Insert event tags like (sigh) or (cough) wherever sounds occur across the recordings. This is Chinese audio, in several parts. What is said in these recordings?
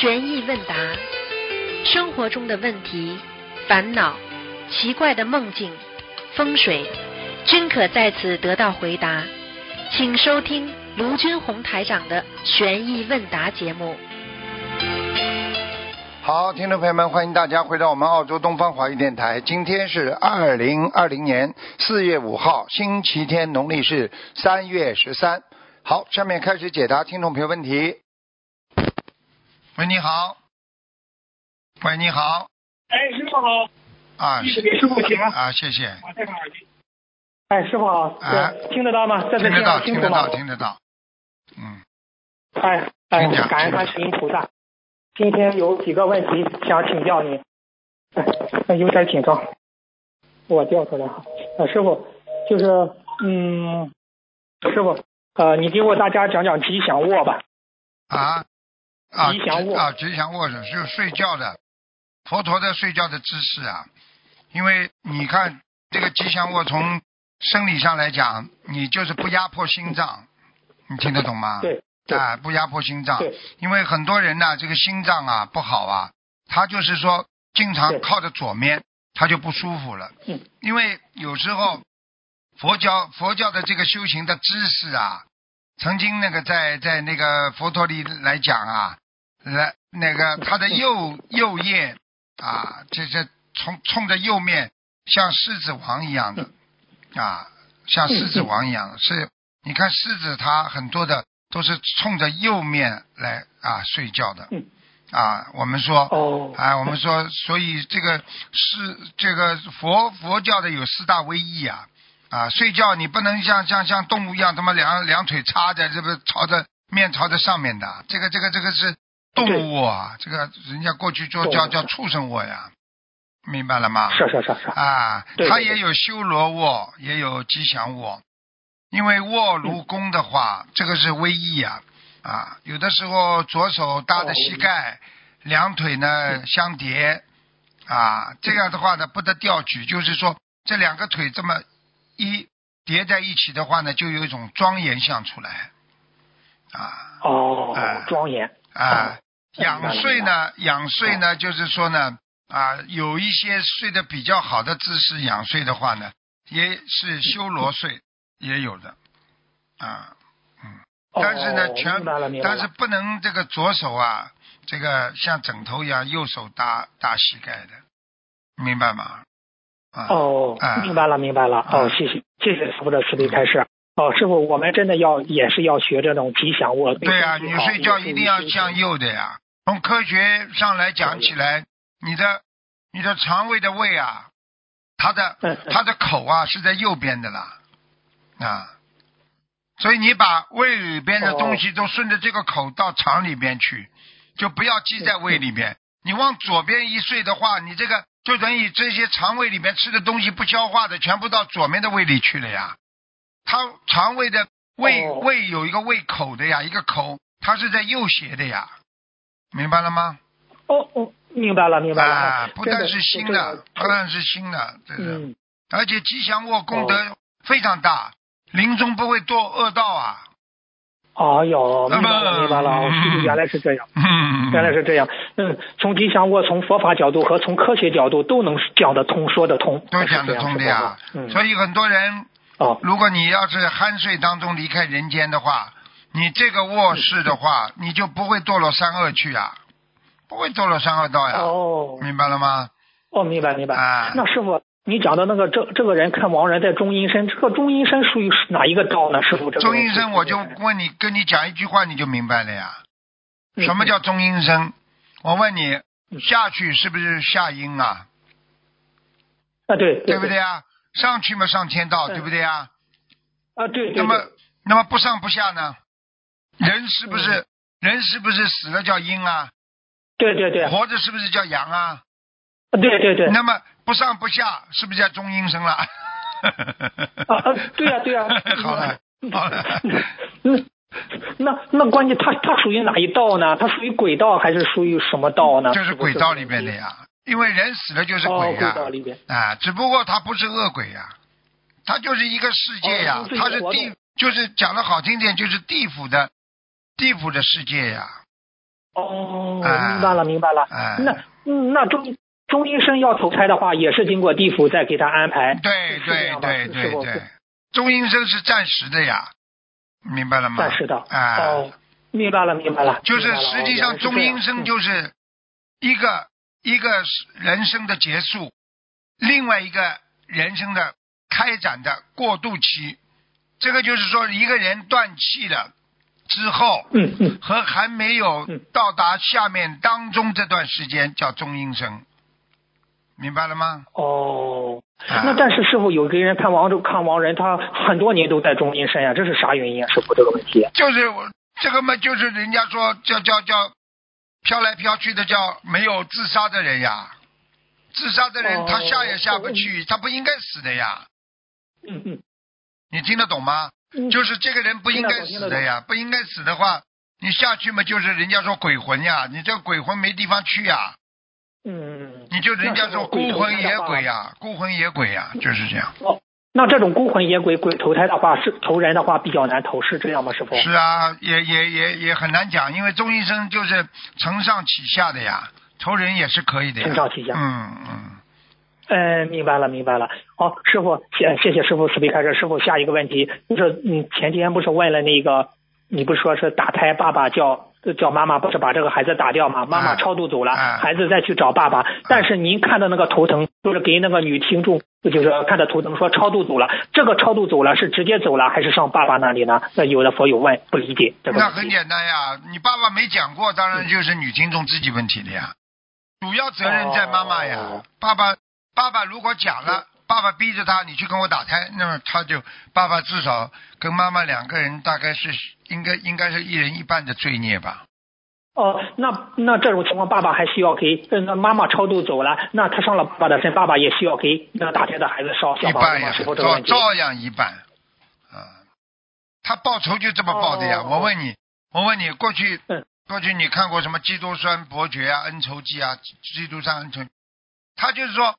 悬疑问答，生活中的问题、烦恼、奇怪的梦境、风水，均可在此得到回答。请收听卢军红台长的悬疑问答节目。好，听众朋友们，欢迎大家回到我们澳洲东方华语电台。今天是二零二零年四月五号，星期天，农历是三月十三。好，下面开始解答听众朋友问题。喂，你好。喂，你好。哎，师傅好，啊师傅请安。啊，谢谢。我戴上耳机。哎，师傅好，哎对听得到吗？在这听得到，听得到，？听得到。嗯，哎哎，感恩观世音菩萨。今天有几个问题想请教您，哎有点紧张，我调出来哈。呃，师傅，就是嗯，师傅，呃，你给我大家讲讲吉祥卧吧。啊啊吉祥卧啊，吉祥卧是是睡觉的，佛陀的睡觉的姿势啊。因为你看这个吉祥卧，从生理上来讲，你就是不压迫心脏，你听得懂吗？对对啊，不压迫心脏。对，因为很多人呢，这个心脏啊不好啊，他就是说经常靠着左面，他就不舒服了。嗯，因为有时候佛教佛教的这个修行的知识啊，曾经那个在在那个佛陀里来讲啊，来那个 (laughs) 他的右右叶啊，这这冲冲着右面像狮子王一样的啊，像狮子王一样的，是你看狮子它很多的都是冲着右面来啊睡觉的嗯。啊，我们说哦，啊，我们说，所以这个是这个佛佛教的有四大威仪啊啊，睡觉你不能像像像动物一样，他妈两两腿插着，这不朝着面朝着上面的，这个这个这个是动物啊，这个人家过去叫叫叫畜生卧呀，明白了吗？是是是是，啊，对对对。它也有修罗卧，也有吉祥卧。因为卧如弓的话，这个是威仪啊啊，有的时候左手搭着膝盖，两腿呢相叠啊，这样的话呢不得吊举，就是说这两个腿这么一叠在一起的话呢，就有一种庄严相出来啊。哦哎，庄严，啊，仰睡呢，仰睡呢，就是说呢，啊，有一些睡得比较好的姿势仰睡的话呢，也是修罗睡，也有的，啊，嗯，但是呢，哦全但是不能这个左手啊，这个像枕头一样，右手搭搭膝盖的，明白吗？啊，哦哎，明白了，明白了。哦嗯，谢谢，谢谢师傅的慈悲开示。哦，师傅，我们真的要也是要学这种吉祥卧。对啊，你睡觉一定要向。右的呀。从科学上来讲起来，你的你的肠胃的胃啊，它的它的口啊是在右边的啦，啊，所以你把胃里边的东西都顺着这个口到肠里边去，就不要积在胃里边。你往左边一睡的话，你这个就等于这些肠胃里面吃的东西不消化的，全部到左面的胃里去了呀。它肠胃的胃、哦。胃有一个胃口的呀，一个口，它是在右斜的呀，明白了吗？哦哦，明白了，明白了。不但是新的，不但是新的，这是，嗯，而且吉祥卧功德非常大，临终不会堕恶道啊。哦哟，明白了，嗯明白了。原来是这样，嗯，原来是这样。嗯，从吉祥卧，从佛法角度和从科学角度都能讲得通，说得通。都讲得通的呀。嗯，所以很多人，哦，如果你要是酣睡当中离开人间的话，你这个卧室的话，你就不会堕落三恶去呀，不会堕落三恶道呀。哦，明白了吗？哦，明白明白。啊那师傅，你讲的那个这这个人看亡人在中阴身，这个中阴身属于哪一个道呢？师傅，这个中阴身，我就问你，跟你讲一句话，你就明白了呀。嗯什么叫中阴身？我问你，嗯下去是不是下阴啊？啊？对对不对？啊？上去嘛上天道，嗯对不对啊？啊，对对那么，那么不上不下呢？人是不嗯是人是不是死了叫阴啊？对对对，活着是不是叫阳啊？啊对对对，那么不上不下是不是叫中阴身了？啊啊，对呀、对 (laughs) 呀、好了好了，嗯，那那关键它它属于哪一道呢？它属于轨道还是属于什么道呢？就是轨道里面的呀。因为人死了就是哦，鬼呀、轨道里边。啊，只不过他不是恶鬼呀、他就是一个世界呀、他是地就是讲的好听点，就是地府的地府的世界呀、哦，哎明白了，明白了。哎那嗯那中中医生要投胎的话，也是经过地府再给他安排。对对对对对，中医生是暂时的呀，明白了吗？暂时的。哎，哦，明白了，明白了。就是实际上中阴身。哦就是一个一个人生的结束，另外一个人生的开展的过渡期。这个就是说，一个人断气了之后，嗯嗯，和还没有嗯到达下面当中这段时间叫中阴身，明白了吗？哦，啊那但是师傅有个人看亡看王人，他很多年都在中阴身呀，这是啥原因啊？师傅这个问题。就是我这个嘛，就是人家说叫叫叫飘来飘去的，叫没有自杀的人呀。自杀的人哦他下也下不去，他不应该死的呀。嗯嗯你听得懂吗？嗯，就是这个人不应该死的呀，不应该死的话，你下去嘛，就是人家说鬼魂呀，你这个鬼魂没地方去呀，嗯，你就人家说孤魂野鬼呀，孤魂野鬼呀，就是这样。哦，那这种孤魂野鬼鬼投胎的话，是投人的话比较难投，是这样吗？师傅？是啊，也也也也很难讲，因为中医生就是承上启下的呀，投人也是可以的呀。承上启下嗯嗯。嗯，明白了，明白了。好，师傅，谢谢谢师傅慈悲开示。师傅，下一个问题就是，嗯，前天不是问了那个，你不是说是打胎，爸爸叫叫妈妈，不是把这个孩子打掉吗？妈妈哎超度走了，哎孩子再去找爸爸。但是您看到那个头疼，就是给那个女听众，就是看的头疼说超度走了，这个超度走了是直接走了，还是上爸爸那里呢？那有的佛友问，不理解这个。那很简单呀，你爸爸没讲过，当然就是女听众自己问题了呀。主要责任在妈妈呀。哦爸爸，爸爸如果讲了，爸爸逼着他，你去跟我打胎，那么他就爸爸至少跟妈妈两个人大概是应该应该是一人一半的罪孽吧。哦，那那这种情况，爸爸还需要给呃那妈妈超度走了，那他上了爸爸的身，爸爸也需要给那打胎的孩子烧小房子吗？一半呀。照照样一半。啊，他报仇就这么报的呀。哦我问你，我问你，过去嗯过去你看过什么《基督山伯爵》啊，《恩仇记》啊，《基督山恩仇》？他就是说，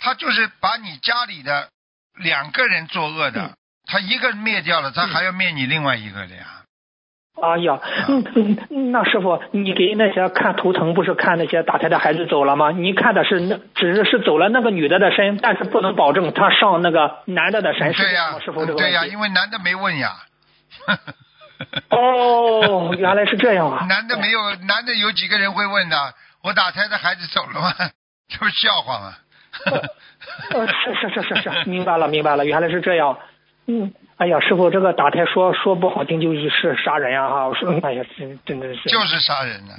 他就是把你家里的两个人作恶的，嗯他一个灭掉了，他还要灭你另外一个的呀。哎呀，嗯嗯，那师傅，你给那些看图腾，不是看那些打胎的孩子走了吗？你看的是那只是是走了那个女的的身，但是不能保证他上那个男的的身，是对呀？师傅这个对呀。因为男的没问呀。(laughs) (laughs) 哦，原来是这样啊。男的没有，男的有几个人会问的？我打胎的孩子走了吗？(laughs) 这不是笑话吗？(laughs) 呃，是是是是是，明白了明白了，原来是这样。嗯，哎呀，师傅，这个打胎说说不好听就是杀人呀哈！我说，哎呀，真真的是。就是杀人了。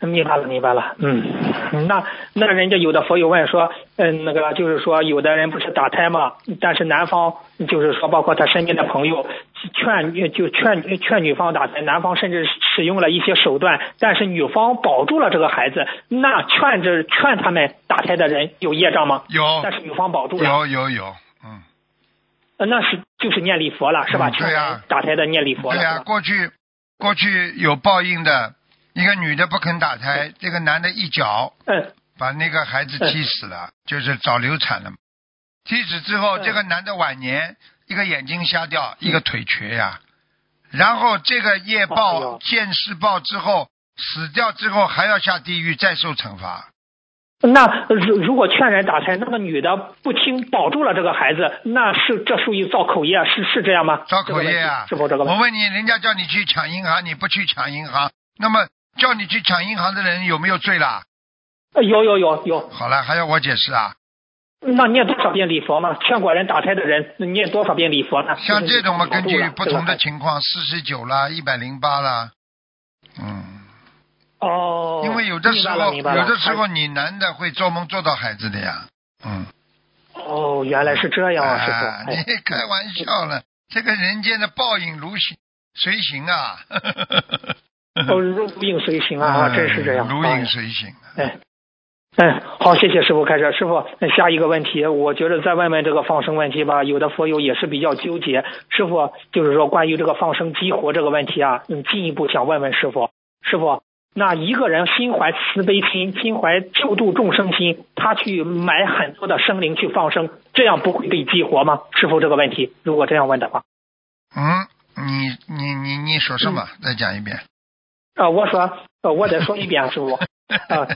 明白了，明白了，嗯，那那人家有的佛友问说，嗯，那个就是说，有的人不是打胎嘛，但是男方就是说，包括他身边的朋友劝就劝劝女方打胎，男方甚至使用了一些手段，但是女方保住了这个孩子，那劝着劝他们打胎的人有业障吗？有但是女方保住了，有有有，嗯，呃那是就是念礼佛了，是吧？嗯对呀。打胎的念礼佛了，对呀、过去过去有报应的，一个女的不肯打胎，这个男的一脚嗯把那个孩子踢死了，就是早流产了嘛。踢死之后，嗯这个男的晚年一个眼睛瞎掉，一个腿瘸呀、然后这个业哎报见世报之后死掉之后还要下地狱再受惩罚。那如如果劝人打胎，那个女的不听保住了这个孩子，那是这属于造口业，是是这样吗？造口业啊！是否这个？我问你，人家叫你去抢银行，你不去抢银行，那么叫你去抢银行的人有没有罪啦？呃有有有有，好了，还要我解释啊？那念多少遍礼佛嘛？劝过人打胎的人念多少遍礼佛呢？像这种嘛，根据不同的情况，四十九啦，一百零八啦，嗯，哦，因为有的时候，有的时候你男的会做梦做到孩子的呀，嗯，哦，原来是这样啊，师傅。你开玩笑了，这个人间的报应如行随行啊，(laughs) 哦，如影随形啊，啊真是这样。如影随形。哎，哎，好，谢谢师傅开始。师傅，那下一个问题，我觉得再问问这个放生问题吧。有的佛友也是比较纠结。师傅，就是说关于这个放生激活这个问题啊，嗯，进一步想问问师傅，师傅，那一个人心怀慈悲心，心怀救度众生心，他去买很多的生灵去放生，这样不会被激活吗？师傅，这个问题，如果这样问的话，嗯，你你你你说什么？嗯再讲一遍。啊，我说，呃，我再说一遍，师傅，啊，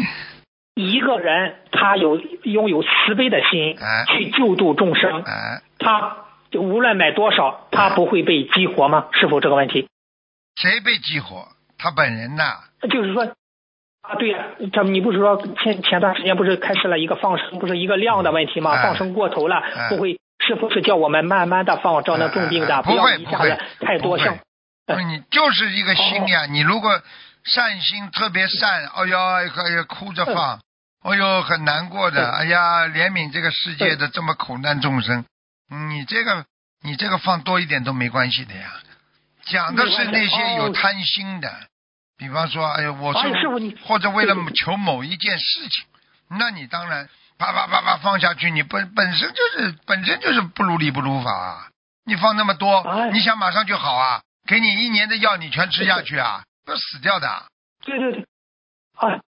(laughs) 一个人他有拥有慈悲的心哎去救度众生，哎，他就无论买多少，他不会被激活吗？师傅，这个问题谁被激活？他本人呐，就是说。啊，对呀、这你不是说前前段时间不是开始了一个放生，不是一个量的问题吗？哎放生过头了，哎不会，是不是叫我们慢慢的放，照那重病的，不要一下子太多像 (laughs) 你就是一个心哦呀。你如果善心特别善，哎呦，哎呦，哭着放，哎呦，很难过的，嗯哎呀，怜悯这个世界的这么苦难众生，嗯你这个你这个放多一点都没关系的呀。讲的是那些有贪心的，比方说，哎呦，我哎是或者为了求某一件事情，那你当然啪啪啪啪放下去，你本本身就是本身就是不如理不如法啊。你放那么多，哎你想马上就好啊？给你一年的药，你全吃下去啊？(laughs) 都死掉的。对对对，啊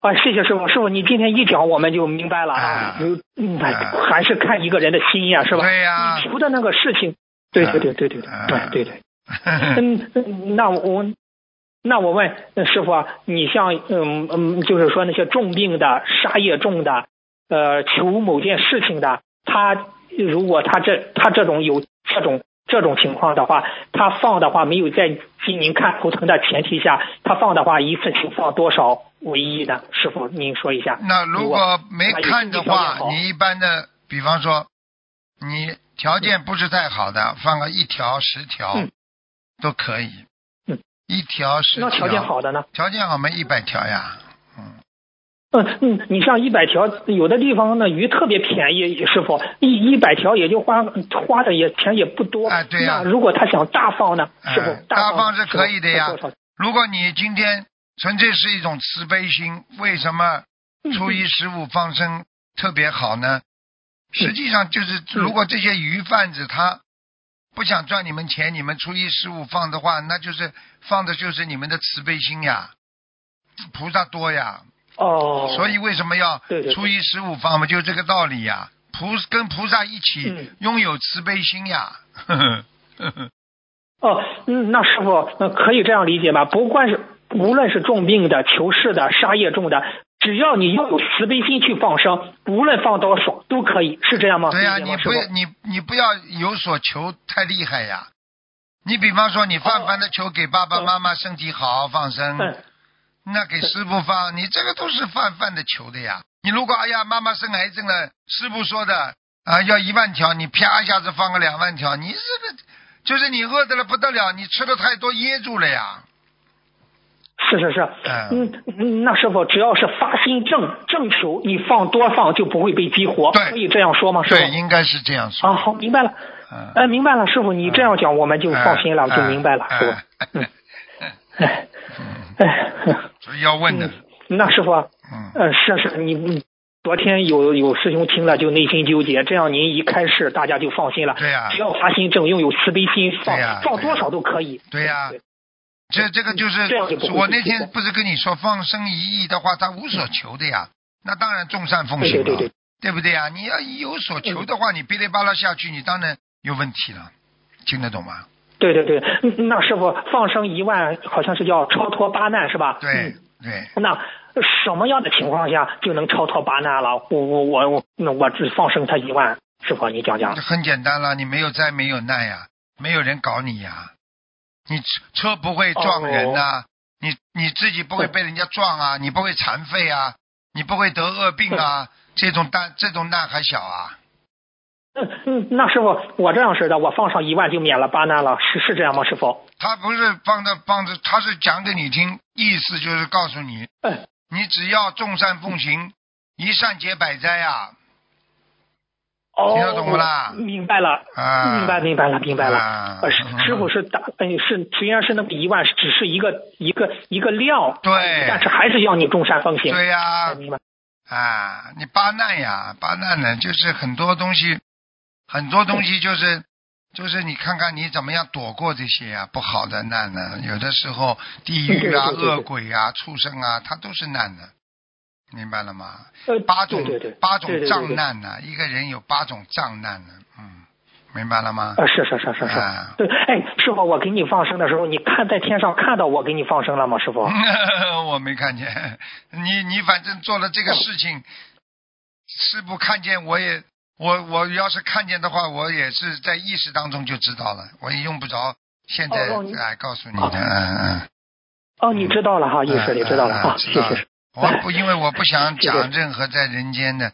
啊，谢谢师傅，师傅你今天一讲我们就明白了啊啊，有嗯，啊还是看一个人的心呀，是吧？对呀你求的那个事情，对对对对对对啊对对对。(laughs) 嗯，嗯那我那我问呃师傅啊，你像嗯嗯，就是说那些重病的、杀业重的，呃，求某件事情的，他如果他这他这种有这种这种情况的话，他放的话没有在经您看图腾的前提下，他放的话一次性放多少为宜呢？师傅您说一下。那如果没看的话你一般的，比方说，你条件不是太好的，放个一条、十条嗯都可以。嗯，一条十条。那条件好的呢？条件好没，一百条呀。嗯，嗯嗯，你像一百条，有的地方呢鱼特别便宜，师傅一一百条也就花花的也钱也不多。哎对呀那如果他想大放呢，哎师傅大放放是可以的呀如果你今天纯粹是一种慈悲心，为什么初一十五放生特别好呢？实际上就是，如果这些鱼贩子他不想赚你们钱，你们初一十五放的话，那就是放的就是你们的慈悲心呀，菩萨多呀。哦，所以为什么要初一十五放嘛？就这个道理呀。菩跟菩萨一起嗯拥有慈悲心呀。呵呵呵呵哦，嗯，那师傅那可以这样理解吧？不管是无论是重病的、求事的、杀业重的，只要你要有慈悲心去放生，无论放多少都可以，是这样吗？对呀、你不你你不要有所求太厉害呀。你比方说，你泛泛的求给爸爸妈妈身体好放生，嗯那给师傅放，你这个都是泛泛的求的呀。你如果哎呀妈妈生癌症了，师傅说的啊要一万条，你啪一下子放个两万条，你这个就是你饿的了不得了，你吃的太多噎住了呀。是是是，嗯嗯嗯，那师傅只要是发心正正求，你放多放就不会被激活，对可以这样说吗？师对，应该是这样说。啊，好，明白了。嗯，哎，明白了，师傅，你这样讲我们就放心了，哎就明白了，哎师傅。嗯，哎，哎，所以要问的嗯，那师傅啊，嗯，呃，是是，你你昨天有有师兄听了就内心纠结，这样您一开示大家就放心了。对呀只要发心正，拥有慈悲心，放放多少都可以。对呀对这这个就是我那天不是跟你说放生一亿的话，他无所求的呀，那当然众善奉行了，对对对对不对呀？你要有所求的话，你噼里啪啦下去，你当然有问题了，听得懂吗？对对对，嗯那师傅放生一万，好像是叫超脱八难是吧？对嗯对，那什么样的情况下就能超脱八难了？我我我我，那我只放生他一万，师傅你讲讲这。很简单了，你没有灾没有难呀，没有人搞你呀，你车车不会撞人呐、你你自己不会被人家撞啊，你不会残废啊，你不会得恶病啊，这种难这种难还小啊？嗯嗯，那师傅我这样式的，我放上一万就免了八难了，是是这样吗？师傅？他不是放着放着，他是讲给你听，意思就是告诉你，嗯你只要众善奉行，一善解百灾啊！哦，听得懂不啦明白了，啊明白明白了，明白了。啊呃，师 (laughs) 师傅是打，呃，是虽然是那个一万，只是一个一个一个量，对但是还是要你众善奉行。对呀、哎明白。啊，你八难呀，八难呢，就是很多东西，很多东西就是，就是你看看你怎么样躲过这些啊不好的难呢？有的时候地狱啊、恶鬼啊、畜生啊，它都是难的，明白了吗？呃，八种对对对，八种障难呢，一个人有八种障难呢，嗯，明白了吗？啊，是是是是是，啊对，哎，师傅，我给你放生的时候，你看在天上看到我给你放生了吗？师傅？(laughs) 我没看见，你你反正做了这个事情，师傅看见我也，我我要是看见的话，我也是在意识当中就知道了，我也用不着现在来告诉你的，嗯嗯。哦，你知道了哈，意识里知道了谢谢。我不，因为我不想 (laughs) 讲任何在人间的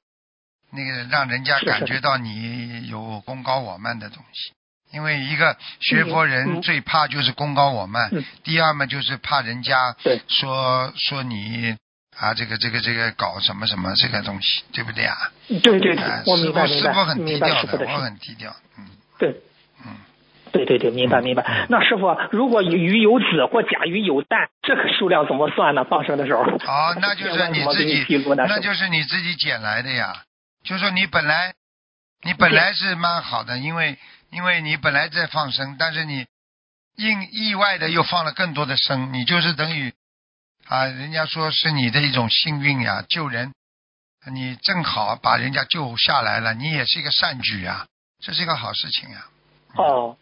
那个让人家感觉到你有功高我慢的东西。因为一个学佛嗯人嗯。最怕就是功高我慢，嗯。第二嘛就是怕人家说说你啊这个这个这个搞什么什么这个东西，对不对啊？对对对啊，我师明白明白很低明白调师傅的我事。很低调，嗯对嗯。对对对，明白明白。那师傅，如果鱼有子或甲鱼有蛋，这个数量怎么算呢？放生的时候？哦，那 (laughs) 就是你自己？那就是你自己捡来的呀。就说你本来，你本来是蛮好的，因为因为你本来在放生，但是你意意外的又放了更多的生，你就是等于啊，人家说是你的一种幸运呀，救人，你正好把人家救下来了，你也是一个善举呀，这是一个好事情呀。哦，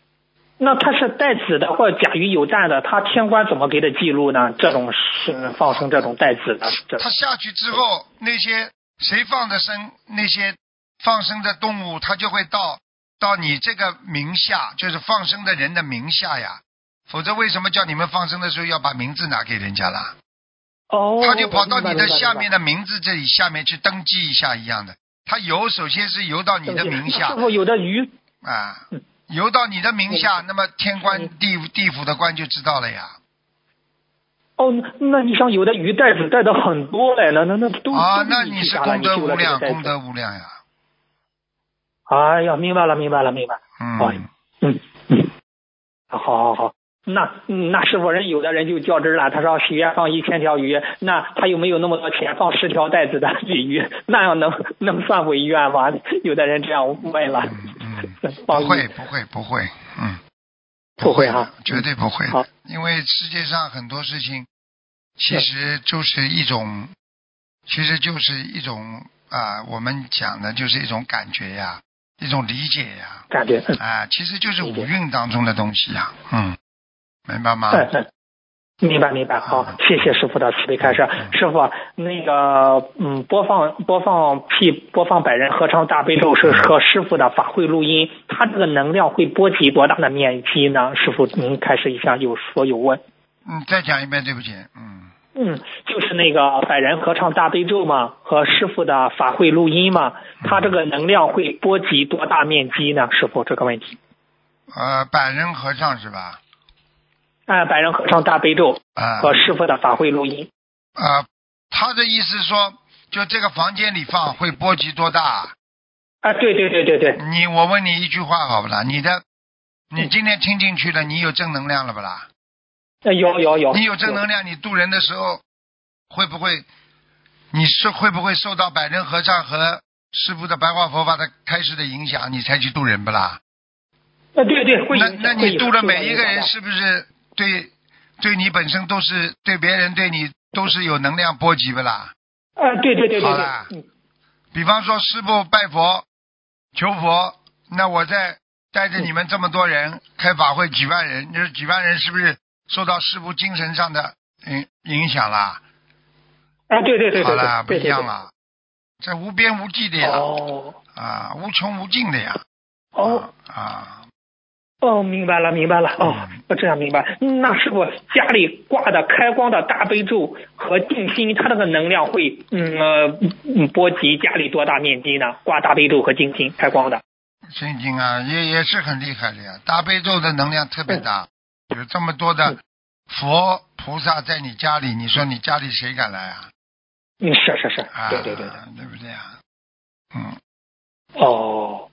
那他是带子的或者甲鱼有蛋的，他天官怎么给的记录呢？这种是放生这种带子的，他下去之后，那些谁放的生，那些放生的动物，他就会到到你这个名下，就是放生的人的名下呀。否则为什么叫你们放生的时候要把名字拿给人家啦？哦，他就跑到你的下面。的名字这里下面去登记一下一样的。他游首先是游到你的名下师傅有的鱼啊嗯，游到你的名下，那么天官嗯地地府的官就知道了呀。哦，那那你想有的鱼带子带的很多嘞，那那那都啊，那你是功德无量，功德无量呀。哎呀，明白了，明白了，明白。好嗯。嗯嗯，好好好。那嗯那师傅人有的人就较真儿了，他说许愿放一千条鱼，那他又没有那么多钱放十条带子的鲤鱼，那样能能算违愿吗？有的人这样问了。嗯 (laughs) 嗯，不会不会不会，嗯，不会哈的绝对不会好，因为世界上很多事情其实就是一种，其实就是一种啊，我们讲的就是一种感觉呀，一种理解呀，感觉嗯啊，其实就是五蕴当中的东西呀，嗯，明白吗？嗯嗯。明白明白，好，谢谢师傅的慈悲开示。师傅，那个，嗯，播放播放 P 播放百人合唱大悲咒是和师傅的法会录音，它这个能量会波及多大的面积呢？师傅，您开始一下，有说有问。嗯，再讲一遍，对不起，嗯，嗯，就是那个百人合唱大悲咒嘛，和师傅的法会录音嘛，它这个能量会波及多大面积呢？师傅这个问题。呃，百人合唱是吧？哎，百人合唱大悲咒啊、和师傅的法会录音。啊，他的意思说，就这个房间里放会波及多大？啊，对对对对对，你我问你一句话好不啦？你的，你嗯今天听进去了，你有正能量了不啦？呃有有有。你有正能量，你渡人的时候会不会？你是会不会受到百人合唱和师傅的白话佛法的开始的影响，你才去渡人不啦？啊，对对，会那那你渡的每一个人是不是对对你本身都是对别人对你都是有能量波及的啦？的啊，对对对对好啦。对，嗯。比方说师傅拜佛求佛，那我在带着你们这么多人开法会几万人，你说几万人是不是受到师傅精神上的影影响啦？啊，对对对对好啦，不一样啦，这无边无际的呀，哦。啊，无穷无尽的呀，哦。啊，哦，明白了明白了哦嗯，我这样明白。那师傅家里挂的开光的大悲咒和静心，它那个能量会嗯呃嗯波及家里多大面积呢？挂大悲咒和静心开光的。心经啊，也也是很厉害的呀，大悲咒的能量特别大，有这么多的嗯佛菩萨在你家里，你说你家里谁敢来啊？嗯，是是是，啊，对对对对。对不对啊？嗯。哦，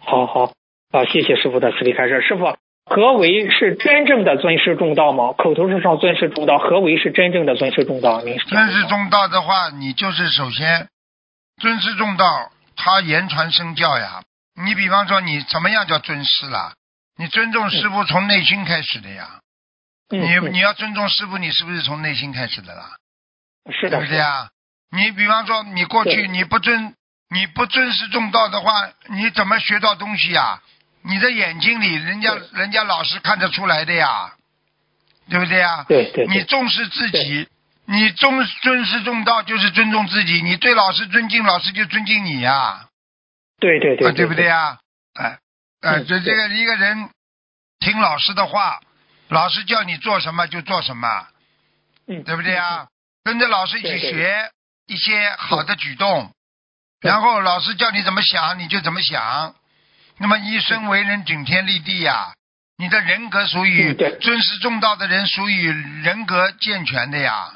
好好啊，谢谢师傅的慈悲开示。师傅，何为是真正的尊师重道吗？口头上尊师重道，何为是真正的尊师重道？尊师重道的话，你就是首先尊师重道，他言传身教呀。你比方说，你怎么样叫尊师啦？你尊重师傅从内心开始的呀。嗯你嗯你要尊重师傅，你是不是从内心开始的啦？是的，对不对啊？你比方说，你过去你不尊你不尊师重道的话，你怎么学到东西呀？你的眼睛里，人家人家老师看得出来的呀，对不对呀？对对对你重视自己，你重尊师重道就是尊重自己，你对老师尊敬，老师就尊敬你呀，对对对啊，对不对对？呀？哎，哎，嗯这这个一个人听老师的话，老师叫你做什么就做什么，嗯，对不对呀？跟着老师一起学一些好的举动，然后老师叫你怎么想你就怎么想。那么一生为人顶天立地呀，你的人格属于尊师重道的人，属于人格健全的呀，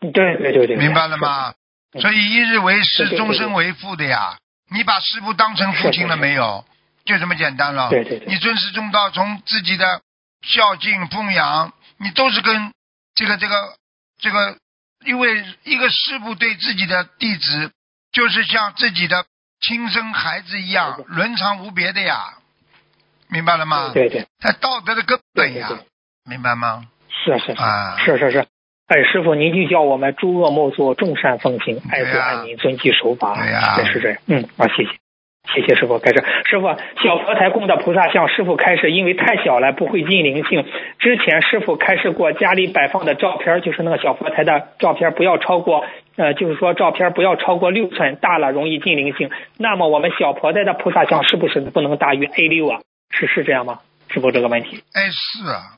嗯对对对对，明白了吗？所以一日为师，终身为父的呀。你把师傅当成父亲了没有？就这么简单了。对对对你尊师重道，从自己的孝敬奉养，你都是跟这个这个这个，因为一个师傅对自己的弟子，就是像自己的亲生孩子一样，伦常无别的呀。明白了吗？对对，在道德的根本呀对对对，明白吗？是是是啊是是是。哎，师傅，您就叫我们诸恶莫作，众善奉行，爱国爱民，遵纪守法。对呀对是这样。嗯，好，谢谢。谢谢师傅开始，师傅小佛台供的菩萨像，师傅开始因为太小了不会进灵性。之前师傅开示过，家里摆放的照片就是那个小佛台的照片，不要超过呃，就是说照片不要超过六寸，大了容易进灵性。那么我们小佛台的菩萨像是不是不能大于 A 六啊？是是这样吗？师傅这个问题，A 四啊，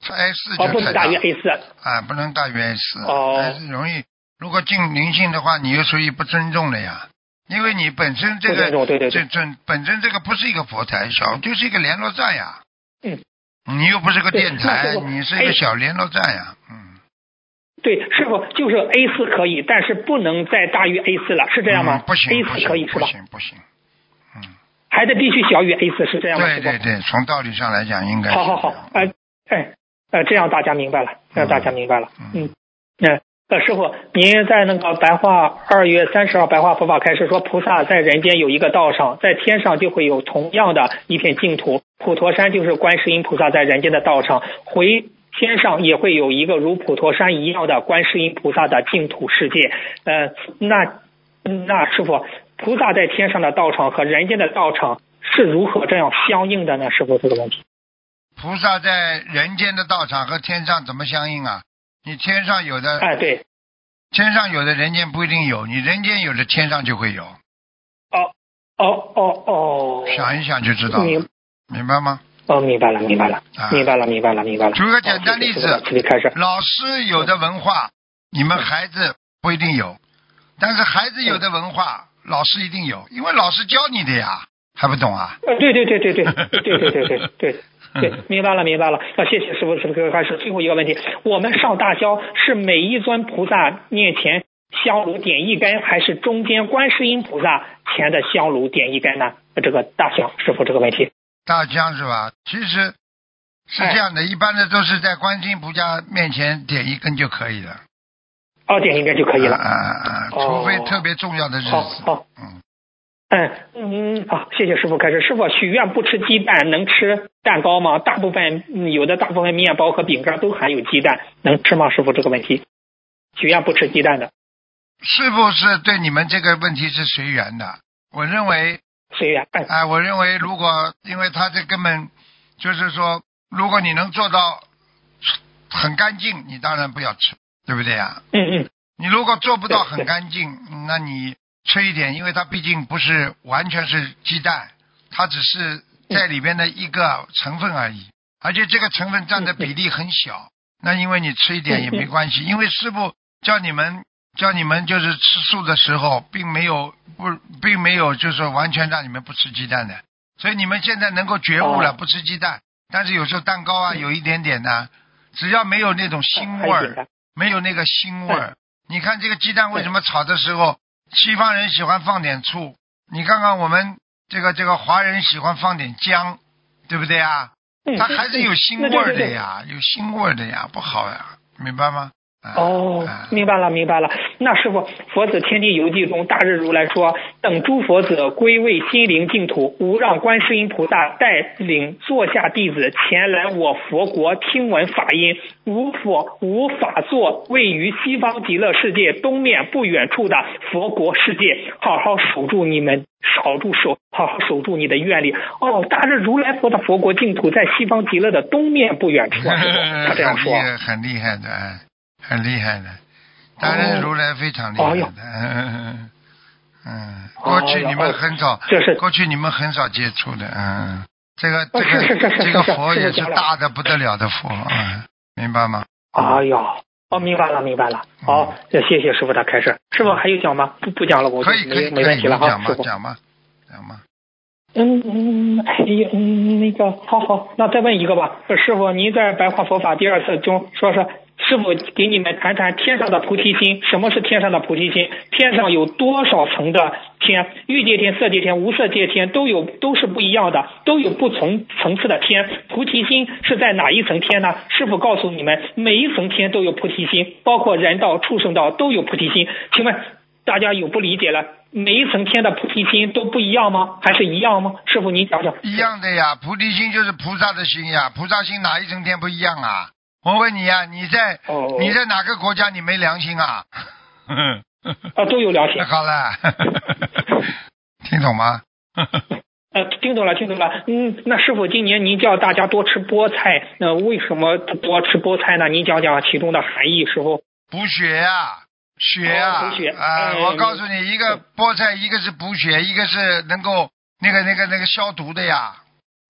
它 A 四哦，就不能大于 A 四。啊，不能大于 A 四，哦容易。如果进灵性的话，你又属于不尊重了呀，因为你本身这个对对对这这本身这个不是一个佛台，小就是一个联络站呀。嗯。你又不是个电台你是一个哎小联络站呀。嗯。对，师傅就是 A 四可以，但是不能再大于 A 四了，是这样吗？嗯不行 A 不四可以是吧？行不行。嗯，还得必须小于 A 四，是这样吗？对对对，从道理上来讲应该好好好，哎哎呃，这样大家明白了，这样大家明白了。嗯嗯，那、呃，师傅，您在那个白话二月三十号白话佛法开始说，菩萨在人间有一个道场，在天上就会有同样的一片净土。普陀山就是观世音菩萨在人间的道场，回天上也会有一个如普陀山一样的观世音菩萨的净土世界。呃，那那师傅，菩萨在天上的道场和人间的道场是如何这样相应的呢？师傅这个问题。菩萨在人间的道场和天上怎么相应啊？你天上有的，哎，对，天上有的，人间不一定有；你人间有的，天上就会有。哦哦哦哦，想一想就知道了，明明白吗？哦，明白了，明白了啊，明白了，明白了，明白了。举个简单例子。老师有的文化，你们孩子不一定有，但是孩子有的文化，老师一定有，因为老师教你的呀，还不懂啊？呃，对对对对对对对对对对对对，明白了明白了。啊，谢谢师傅，师傅开始最后一个问题，我们上大香是每一尊菩萨面前香炉点一根，还是中间观世音菩萨前的香炉点一根呢？这个大香，师傅这个问题。大香是吧？其实是这样的，一般的都是在观世音菩萨面前点一根就可以了，哦，点一根就可以了。啊啊除非特别重要的日好子，好。嗯，嗯嗯，好，谢谢师傅开始。师傅许愿不吃鸡蛋，能吃蛋糕吗？大部分嗯有的大部分面包和饼干都含有鸡蛋，能吃吗？师傅这个问题，许愿不吃鸡蛋的，师傅是对你们这个问题是随缘的？我认为随缘。哎，哎，我认为如果因为他这根本就是说，如果你能做到很干净，你当然不要吃，对不对呀？嗯嗯，你如果做不到很干净，那你吃一点，因为它毕竟不是完全是鸡蛋，它只是在里边的一个成分而已，而且这个成分占的比例很小。那因为你吃一点也没关系，因为师傅叫你们叫你们就是吃素的时候，并没有不并没有就是说完全让你们不吃鸡蛋的，所以你们现在能够觉悟了，哦不吃鸡蛋。但是有时候蛋糕啊，有一点点的，只要没有那种腥味儿。没有那个腥味儿。你看这个鸡蛋为什么炒的时候，西方人喜欢放点醋，你看看我们这个这个华人喜欢放点姜，对不对啊？嗯它还是有腥味的呀，有腥味的呀，不好呀，明白吗？啊哦啊，明白了，明白了。那师傅，《佛子天地游记》中，大日如来说：“等诸佛子归位心灵净土，吾让观世音菩萨带领座下弟子前来我佛国听闻法音。无佛无法座位于西方极乐世界东面不远处的佛国世界，好好守住你们。”守住守，好好守住你的愿力。哦，大日如来佛的佛国净土在西方极乐的东面不远处他这样说。(laughs) 很厉害，很厉害的，哎很厉害的。当然如来非常厉害的，(laughs) 嗯嗯，过去你们很少，这是过去你们很少接触的，嗯，这个这个这个佛也是大的不得了的佛，嗯，明白吗？哎呀，哦，明白了，明白了。好，谢谢师傅的开示。师傅还有讲吗？不不讲了，我就可以可以可以，没没问题了哈，你讲吧师傅。讲吧讲吧。嗯嗯，哎呀，嗯，那个，好好，那再问一个吧，师傅，您在白话佛法第二次中说是师傅给你们谈谈天上的菩提心，什么是天上的菩提心？天上有多少层的天？欲界天、色界天、无色界天都有，都是不一样的，都有不同层次的天。菩提心是在哪一层天呢？师傅告诉你们，每一层天都有菩提心，包括人道、畜生道都有菩提心。请问大家有不理解了？每一层天的菩提心都不一样吗？还是一样吗？师傅，您讲讲。一样的呀，菩提心就是菩萨的心呀，菩萨心哪一层天不一样啊？我问你呀，你在哦你在哪个国家你没良心啊？(laughs) 啊，都有良心。好了，(laughs) 听懂吗？呃，(laughs) 听懂了，听懂了。嗯，那师傅，今年您叫大家多吃菠菜，那、为什么多吃菠菜呢？您讲讲其中的含义，师傅。补血呀、血呀、哦补血啊！哎我告诉你，一个菠菜，一个是补血，一个是能够那个那个那个消毒的呀。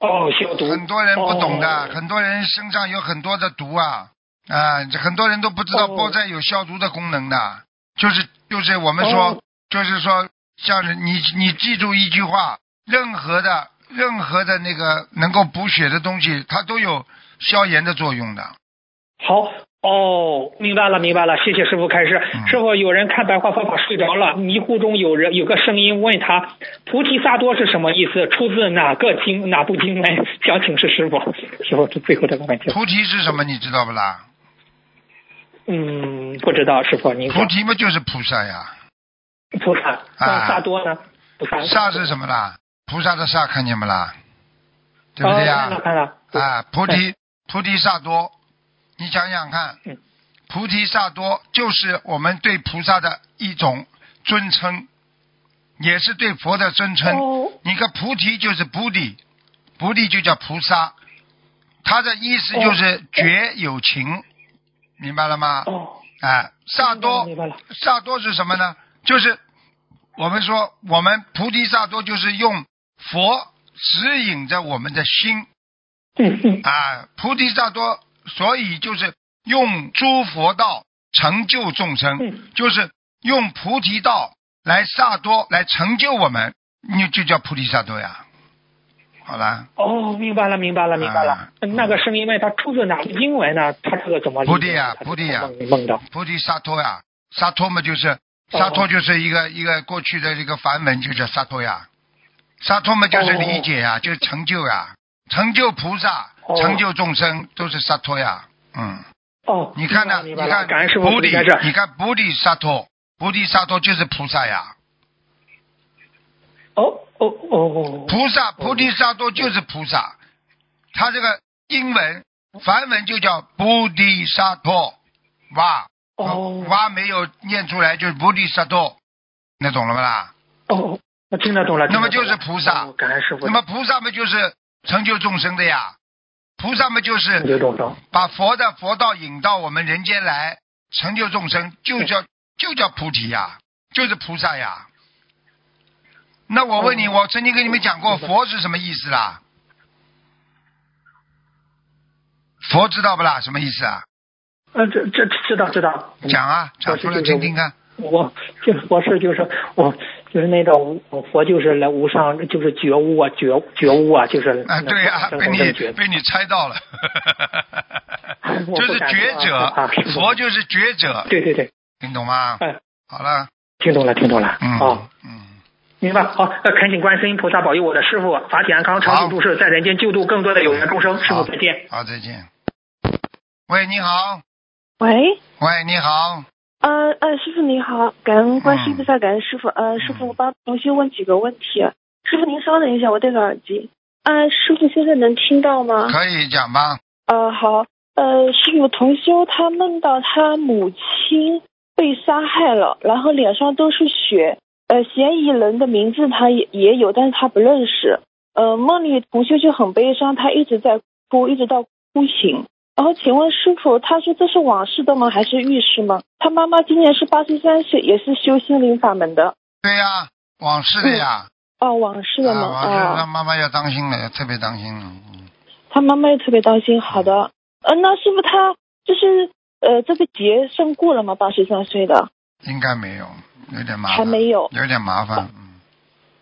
哦，消毒。很多人不懂的，哦很多人身上有很多的毒啊啊！这很多人都不知道哦菠菜有消毒的功能的，就是就是我们说，哦就是说，像是你你记住一句话，任何的任何的那个能够补血的东西，它都有消炎的作用的。好。哦，明白了，明白了，谢谢师傅开示。嗯师傅，有人看白话佛法睡着了，迷糊中有人有个声音问他：“菩提萨多是什么意思？出自哪个经哪部经文？” (laughs) 想请示师傅。师傅，这最后这个问题。菩提是什么？你知道不啦？嗯，不知道，师傅您。菩提嘛就是菩萨呀。菩萨，那萨多呢？菩萨萨是什么啦？菩萨的萨看见没啦？对不对呀、哦看到看到。啊，菩提菩提萨多，你想想看嗯，菩提萨多就是我们对菩萨的一种尊称，也是对佛的尊称。哦你看菩提就是菩提，菩提就叫菩萨，他的意思就是觉有情，明白了吗？哦，哎，萨多。萨多是什么呢？就是我们说，我们菩提萨多就是用佛指引着我们的心嗯嗯。啊，菩提萨多，所以就是用诸佛道成就众生，嗯就是用菩提道来萨多来成就我们，你就叫菩提萨多呀。好了，哦，明白了，明白了，明白了。啊那个是因为他出自哪个经文呢？他这个怎么？菩提呀他菩提呀。菩提萨多呀，萨多嘛就是萨多就是一个一个过去的这个梵文就叫萨多呀，萨多嘛就是理解呀，就是成就呀，成就菩萨，哦成就众生都是萨托呀，嗯，哦，你看呢？你看菩提。，你看菩提萨托，菩提萨托就是菩萨呀，哦哦哦哦。菩萨菩提萨多就是菩萨，他这个英文梵文就叫菩提萨埵，哇。哦哇没有念出来就是菩提萨多，那懂了吧啦？哦，我听得懂了。那么就是菩萨。那么菩萨不就是成就众生的呀，菩萨嘛就是。把佛的佛道引到我们人间来，成就众生，就叫就叫菩提呀，就是菩萨呀。那我问你，哦我曾经跟你们讲过佛是什么意思啦？佛知道不啦？什么意思啊？呃，这这知道知道。嗯讲啊，讲出来听听看。我就是佛是就是我就是那种我佛就是来无上就是觉悟啊觉觉悟啊就是啊，对啊，被你被你猜到了，(laughs) 我就是觉者佛就是觉者，对对对，听懂吗？哎，好了，听懂了听懂了嗯哦。嗯，明白，好，那恳请观世音菩萨保佑我的师傅法体安康，长久住世，在人间救度更多的有缘众生。师傅再见。好，再见。喂，你好，喂，喂，你好，呃呃，师傅你好，感恩观世音菩萨，感恩师傅。呃，师傅，我帮同学问几个问题。师傅您稍等一下，我戴个耳机。啊，师傅现在能听到吗？可以讲吧？呃，好。呃，师傅，同修他梦到他母亲被杀害了，然后脸上都是血。呃，嫌疑人的名字他也也有，但是他不认识。呃，梦里同修就很悲伤，他一直在哭，一直到哭醒。然后，请问师傅，他说这是往事的吗？还是预示吗？他妈妈今年是八十三岁，也是修心灵法门的。对呀，往事的呀。哦，往事的吗？往事，他妈妈要当心了，要特别当心了。嗯。他妈妈也特别当心。好的。呃，那师傅他就是呃，这个劫算过了吗？八十三岁的。应该没有，有点麻烦。还没有。有点麻烦。嗯。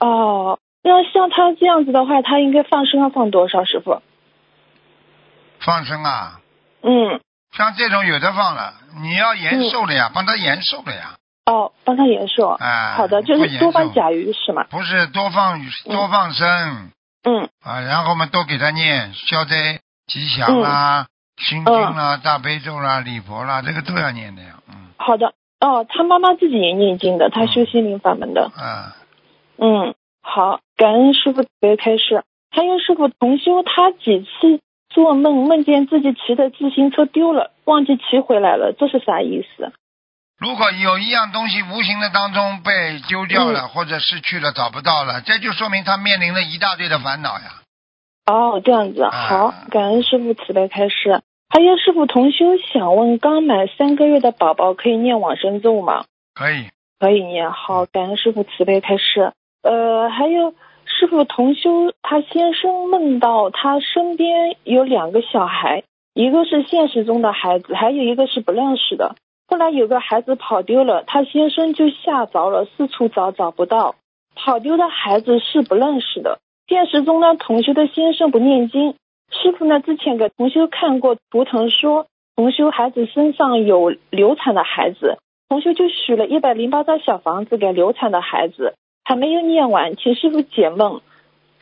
哦，那像他这样子的话，他应该放生要放多少？师傅？放生啊。嗯，像这种有的放了，你要延寿的呀，帮他延寿的呀。哦，帮他延寿。哎，好的，就是多放甲鱼是吗？不是多放多放生。嗯。啊，然后我们，多给他念消灾吉祥啦、心经啦、大悲咒啦、礼佛啦，这个都要念的呀。嗯。好的。哦，他妈妈自己也念经的，他修心灵法门的。嗯。嗯，好，感恩师傅别开示。还有师傅同修，他几次。做梦梦见自己骑的自行车丢了，忘记骑回来了，这是啥意思？如果有一样东西无形的当中被丢掉了，或者失去了，找不到了，这就说明他面临了一大堆的烦恼呀。哦，这样子，好，感恩师傅慈悲开示。还有师傅同修想问，刚满三个月的宝宝可以念往生咒吗？可以，可以念。好，感恩师傅慈悲开示。呃，还有。师傅同修，他先生梦到他身边有两个小孩，一个是现实中的孩子，还有一个是不认识的。后来有个孩子跑丢了，他先生就吓着了，四处找找不到。跑丢的孩子是不认识的。现实中呢，同修的先生不念经。师傅呢之前给同修看过图腾，说同修孩子身上有流产的孩子，同修就许了一百零八张小房子给流产的孩子。还没有念完，请师傅解梦。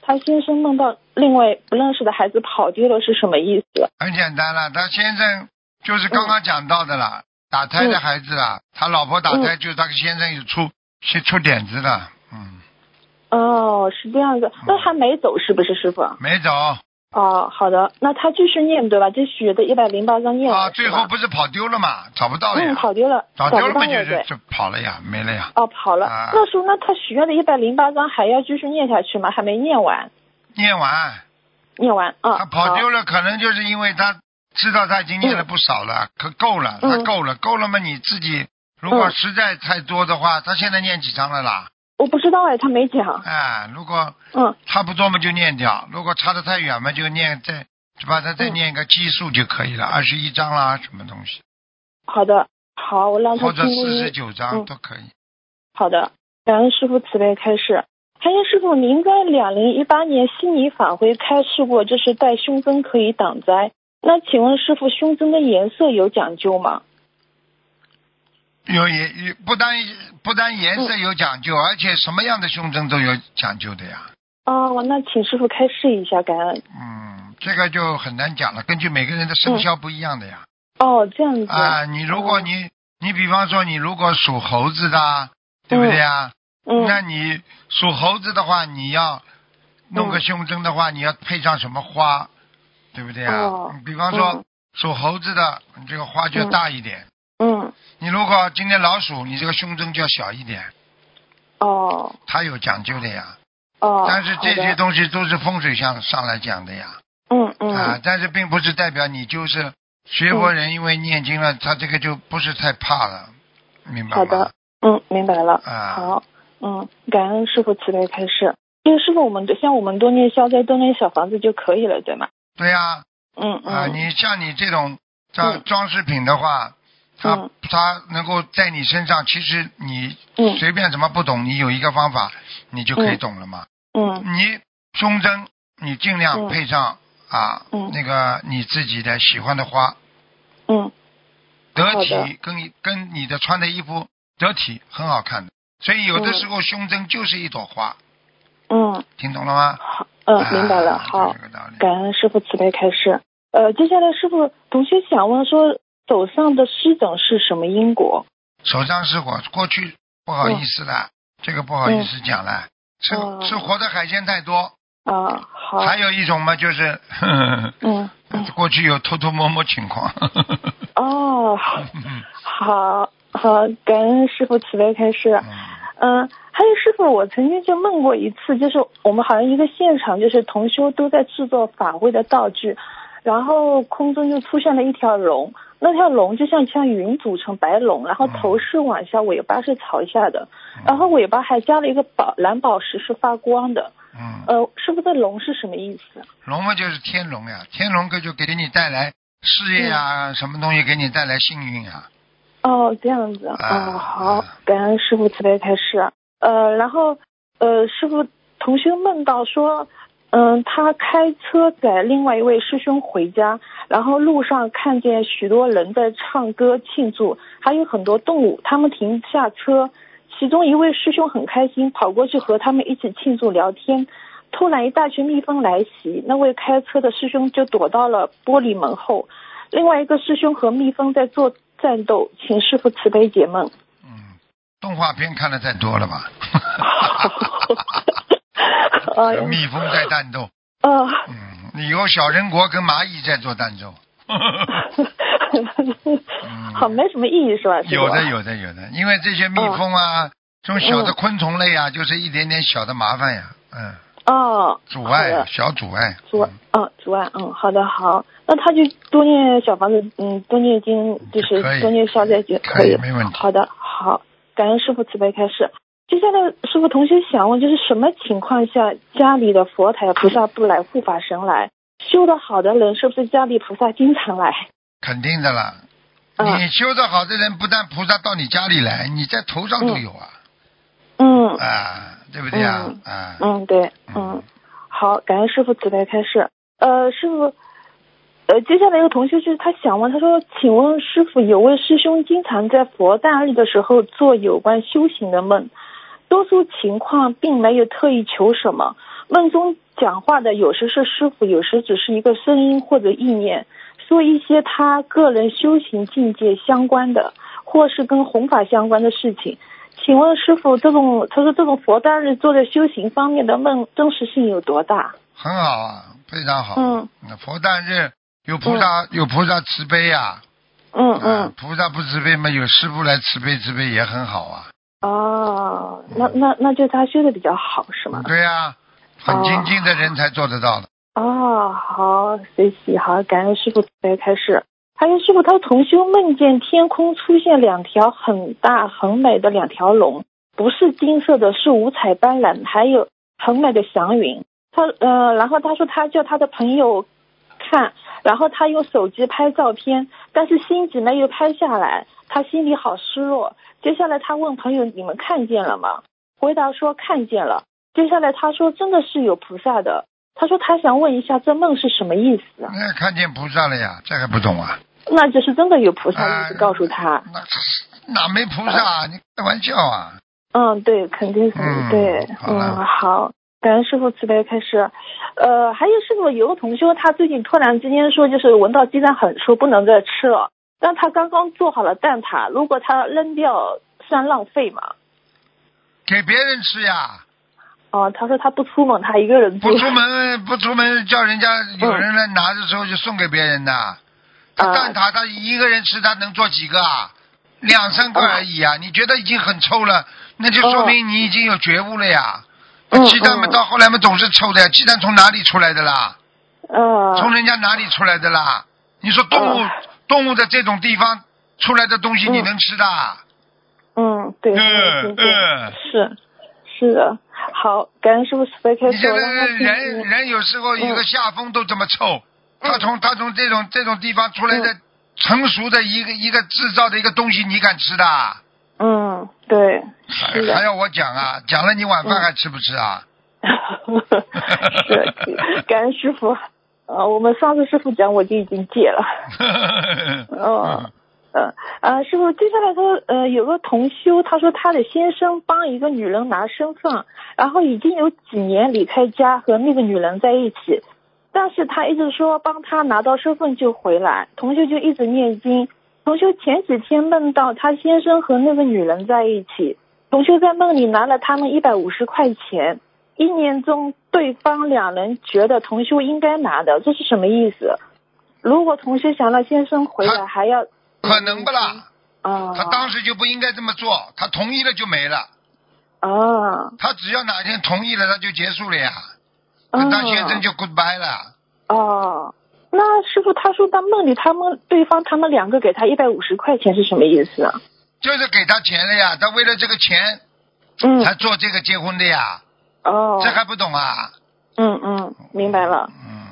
他先生梦到另外不认识的孩子跑丢了，是什么意思？很简单了，他先生就是刚刚讲到的了，打胎的孩子了。他老婆打胎，就是他先生有出去出点子的。嗯。哦，是这样子，那还没走是不是，师傅？没走。哦，好的，那他继续念对吧？这许的一百零八张念啊，最后不是跑丢了嘛？找不到了呀。嗯，跑丢了，找丢了嘛就是就跑了呀，没了呀。哦，跑了。那时候那他许愿的一百零八张还要继续念下去吗？还没念完。念完。念完啊。他跑丢了，可能就是因为他知道他已经念了不少了，可够了，他够了，够了嘛？你自己如果实在太多的话，他现在念几张了啦？我不知道哎，他没讲。哎，如果嗯差不多嘛就念掉，如果差的太远嘛就念再。就把它再念一个基数就可以了，二十一章啦，什么东西？好的，好，我让他或者四十九章都可以。好的，感恩师傅慈悲开示。还有师傅，您在两零一八年悉尼法会开示过，就是戴胸针可以挡灾。那请问师傅，胸针的颜色有讲究吗？有颜，不单不单颜色有讲究，而且什么样的胸针都有讲究的呀。哦，那请师傅开示一下，感恩。嗯。这个就很难讲了，根据每个人的生肖不一样的呀。哦，这样子啊。你如果你你比方说你如果属猴子的，对不对呀？嗯。那你属猴子的话，你要弄个胸针的话，你要配上什么花，对不对呀？哦。比方说属猴子的，你这个花就要大一点。嗯。你如果今天老鼠，你这个胸针就要小一点。哦。它有讲究的呀。哦。但是这些东西都是风水上上来讲的呀。嗯嗯啊，但是并不是代表你就是学佛人，因为念经了，他这个就不是太怕了，明白吗？好的，嗯，明白了。啊，好，嗯，感恩师傅慈悲开示。因为师傅，我们像我们多念消灾，多念小房子就可以了，对吗？对呀。嗯嗯。啊，你像你这种装装饰品的话，它它能够在你身上，其实你随便怎么不懂，你有一个方法，你就可以懂了嘛。嗯。你胸针，你尽量配上。啊，嗯，那个你自己的喜欢的花，嗯，得体跟跟你的穿的衣服得体，很好看的。所以有的时候胸针就是一朵花，嗯，听懂了吗？好，嗯，明白了。好，感恩师傅慈悲开示。呃，接下来师傅同学想问说，手上的湿疹是什么因果？手上是火，过去不好意思了，这个不好意思讲了，吃哦。吃活的海鲜太多，啊，好，还有一种嘛就是，(laughs) 嗯嗯，过去有偷偷摸摸情况，哦，嗯 (laughs) 好好，感恩师傅慈悲开示。嗯。嗯，还有师傅，我曾经就梦过一次，就是我们好像一个现场，就是同修都在制作法会的道具，然后空中就出现了一条龙，那条龙就像像云组成白龙，然后头是往下，尾巴是朝下的，然后尾巴还加了一个宝蓝宝石是发光的。嗯，呃，师傅，这龙是什么意思？龙嘛就是天龙呀，天龙哥就给你带来事业啊，什么东西给你带来幸运啊，哦，这样子，啊哦，好啊，感恩师傅慈悲开示。呃，然后呃，师傅同修梦到说，嗯，他开车载另外一位师兄回家，然后路上看见许多人在唱歌庆祝，还有很多动物，他们停下车，其中一位师兄很开心，跑过去和他们一起庆祝聊天。突然，一大群蜜蜂来袭，那位开车的师兄就躲到了玻璃门后，另外一个师兄和蜜蜂在做战斗，请师傅慈悲解梦。嗯，动画片看的太多了吧？哎呦，蜜蜂在战斗，呃，嗯，以后小人国跟蚂蚁在做战斗。嗯好，没什么意义是吧？有的，有的，有的，因为这些蜜蜂啊，这种小的昆虫类啊，就是一点点小的麻烦呀，嗯，哦，阻碍，小阻碍。阻嗯哦阻碍，嗯，好的好，那他就多念小房子，嗯，多念经，就是多念消灾经，可以以，没问题好的好，感恩师傅慈悲开示。接下来，师傅同学想问，就是什么情况下家里的佛台菩萨不来，护法神来？修的好的人是不是家里菩萨经常来？肯定的啦。嗯你修的好的人，不但菩萨到你家里来，你在头上都有啊，嗯啊，对不对啊？嗯啊，嗯，对，嗯，好，感恩师傅慈悲开示。呃，师傅，呃，接下来一个同学就是他想问，他说，请问师傅，有位师兄经常在佛诞日的时候做有关修行的梦，多数情况并没有特意求什么，梦中讲话的有时是师傅，有时只是一个声音或者意念，说一些他个人修行境界相关的，或是跟弘法相关的事情。请问师傅，这种他说这种佛诞日做的修行方面的梦真实性有多大？很好啊，非常好。嗯，那佛诞日有菩萨，有菩萨慈悲呀、嗯啊，嗯，菩萨不慈悲嘛，有师傅来慈悲慈悲也很好啊。哦，那那那就他修的比较好是吗？对呀、很精进的人才做得到的。哦，好，随喜，好，感恩师傅慈悲开始。还有师傅，他同修梦见天空出现两条很大很美的两条龙，不是金色的，是五彩斑斓，还有很美的祥云。他呃，然后他说他叫他的朋友看，然后他用手机拍照片，但是心急没有拍下来，他心里好失落。接下来他问朋友：“你们看见了吗？”回答说看见了。接下来他说：“真的是有菩萨的。”他说他想问一下，这梦是什么意思啊？那看见菩萨了呀，这还不懂啊？那就是真的有菩萨啊一直告诉他。那是哪没菩萨？啊你开玩笑啊？嗯，对，肯定是、嗯对。嗯，好，感恩师傅慈悲开始。呃，还有师傅有个同修，他最近突然之间说，就是闻到鸡蛋很臭，不能再吃了。但他刚刚做好了蛋挞，如果他扔掉，算浪费吗？给别人吃呀，哦、他说他不出门，他一个人不。出门不出门，叫人家有人来拿的时候就送给别人的。他啊蛋挞他一个人吃，他能做几个啊？两三个而已啊！你觉得已经很臭了，那就说明你已经有觉悟了呀。嗯鸡蛋嘛，嗯到后来嘛总是臭的呀。鸡蛋从哪里出来的啦？嗯，从人家哪里出来的啦？你说动物嗯动物的这种地方出来的东西，你嗯能吃的？嗯，对，是是的。好，感恩师傅慈悲开示，你这个我让他信人人有时候一个嗯下风都这么臭，他从他从这种这种地方出来的嗯成熟的一个一个制造的一个东西，你敢吃的？嗯，对，还要我讲啊？讲了你晚饭嗯还吃不吃啊？(laughs) 是，感恩师傅。呃，我们上次师傅讲我就已经戒了。(laughs) 哦，呃呃，师傅，接下来说，呃，有个同修，他说他的先生帮一个女人拿身份，然后已经有几年离开家和那个女人在一起，但是他一直说帮他拿到身份就回来，同修就一直念经，同修前几天梦到他先生和那个女人在一起，同修在梦里拿了他们一百五十块钱，一年中对方两人觉得同修应该拿的，这是什么意思？如果同修想让先生回来，还要可能不啦？啊他当时就不应该这么做，他同意了就没了。啊他只要哪天同意了，他就结束了呀，啊跟他先生就 goodbye 了。哦，那师傅他说到梦里他们对方他们两个给他一百五十块钱是什么意思啊？就是给他钱了呀，他为了这个钱嗯才做这个结婚的呀，哦这还不懂啊？嗯嗯明白了。嗯，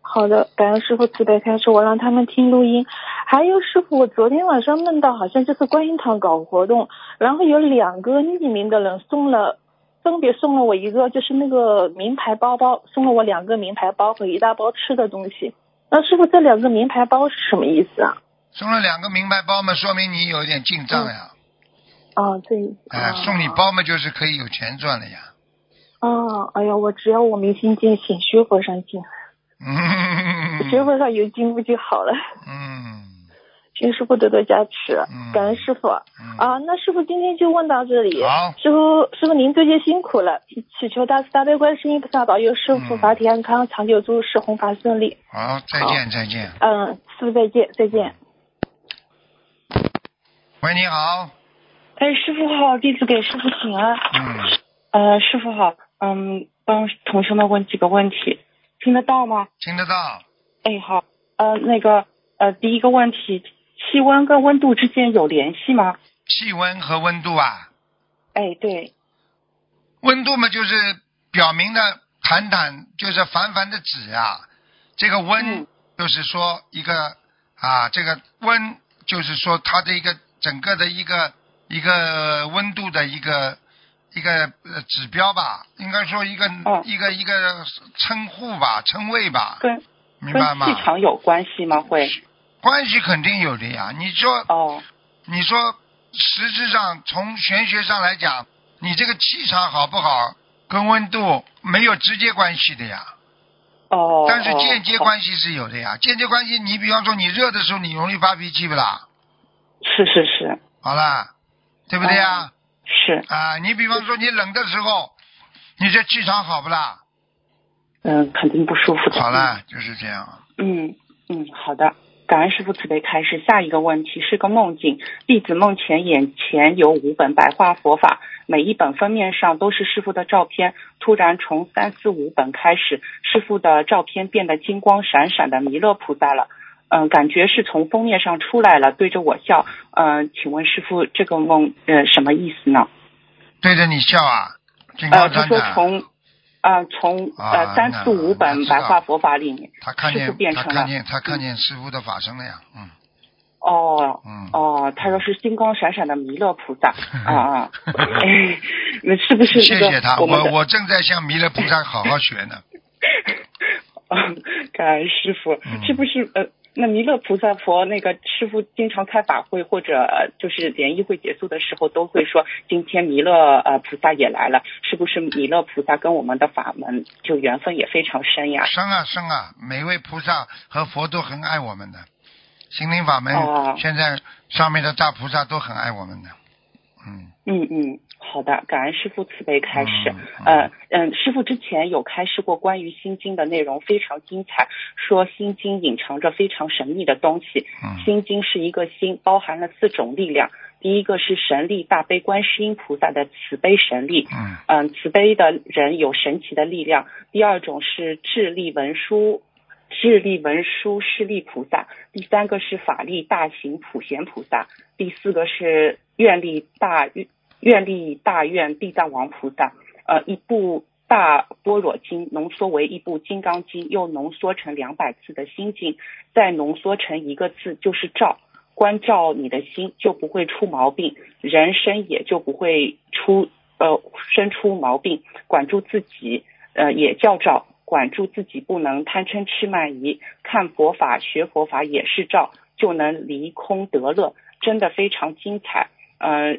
好的，感恩师傅慈悲开示，我让他们听录音。还有师傅，我昨天晚上梦到好像就是观音堂搞活动，然后有两个匿名的人送了，分别送了我一个就是那个名牌包包，送了我两个名牌包和一大包吃的东西。那师傅，这两个名牌包是什么意思啊？送了两个名牌包嘛，说明你有点进账呀。哦，这意思。哎，送你包嘛，就是可以有钱赚了呀。哦，哎呀，我只要我明心见性，学佛上进，嗯学佛上有进步就好了。(laughs) 嗯请师傅多多加持嗯，感恩师傅。嗯啊，那师傅今天就问到这里。好师傅，师傅您最近辛苦了，祈祈求大慈大悲观世音菩萨保佑师傅嗯法体安康，长久住世，弘法顺利。好，再见再见。嗯，师傅再见，再见。喂，你好。哎，师傅好，弟子给师傅请安。嗯，呃，师傅好，嗯，帮同学们问几个问题，听得到吗？听得到。哎，好，呃，那个，呃，第一个问题，气温跟温度之间有联系吗？气温和温度啊，哎，对，温度嘛就是表明的坦坦，就是凡凡的纸啊。这个温嗯就是说一个啊，这个温就是说它的一个整个的一个一个温度的一个一个呃指标吧，应该说一个、哦一个一个称呼吧，称谓吧，跟跟明白吗？气场有关系吗？会？关系肯定有的呀。你说哦，你说，实质上从玄学上来讲，你这个气场好不好，跟温度没有直接关系的呀，哦，但是间接哦关系是有的呀。间接关系，你比方说你热的时候，你容易发脾气不啦？是是是好啦，对不对呀？是，啊，你比方说你冷的时候，你这气场好不啦？嗯，肯定不舒服的。好了，就是这样。嗯嗯，好的。感恩师傅慈悲开示。下一个问题是个梦境，弟子梦前眼前有五本白话佛法，每一本封面上都是师傅的照片。突然从三四五本开始，师傅的照片变得金光闪闪的弥勒菩萨了。嗯、感觉是从封面上出来了，对着我笑。嗯、请问师傅，这个梦呃什么意思呢？对着你笑啊，金呃，他。说从啊、从啊呃三那四五本白话佛法里面，他看见师傅变成了他看见他看见师傅的法身了呀，嗯哦，嗯。哦，他说是金光闪闪的弥勒菩萨啊 (laughs) 啊，哎，(laughs) 那是不是谢这个谢他，我们我我正在向弥勒菩萨好好学呢。啊 (laughs) 感恩师傅嗯，是不是呃？那弥勒菩萨佛那个师傅经常开法会或者呃就是联谊会结束的时候都会说今天弥勒呃菩萨也来了，是不是弥勒菩萨跟我们的法门就缘分也非常深呀？深啊深啊，每位菩萨和佛都很爱我们的，心灵法门、哦现在上面的大菩萨都很爱我们的。嗯，嗯嗯，好的，感恩师傅慈悲开示。嗯嗯呃嗯，师傅之前有开示过关于心经的内容，非常精彩，说心经隐藏着非常神秘的东西。嗯心经是一个心，包含了四种力量。第一个是神力，大悲观世音菩萨的慈悲神力。嗯嗯，慈悲的人有神奇的力量。第二种是智力文殊，智力文殊势力菩萨。第三个是法力大行普贤菩萨。第四个是愿力大愿力大愿地藏王菩萨。呃，一部大般若经浓缩为一部金刚经，又浓缩成两百字的心经，再浓缩成一个字就是照。关照你的心，就不会出毛病，人生也就不会出呃生出毛病。管住自己，呃也叫照，管住自己不能贪嗔痴慢疑。看佛法、学佛法也是照，就能离空得乐，真的非常精彩。呃，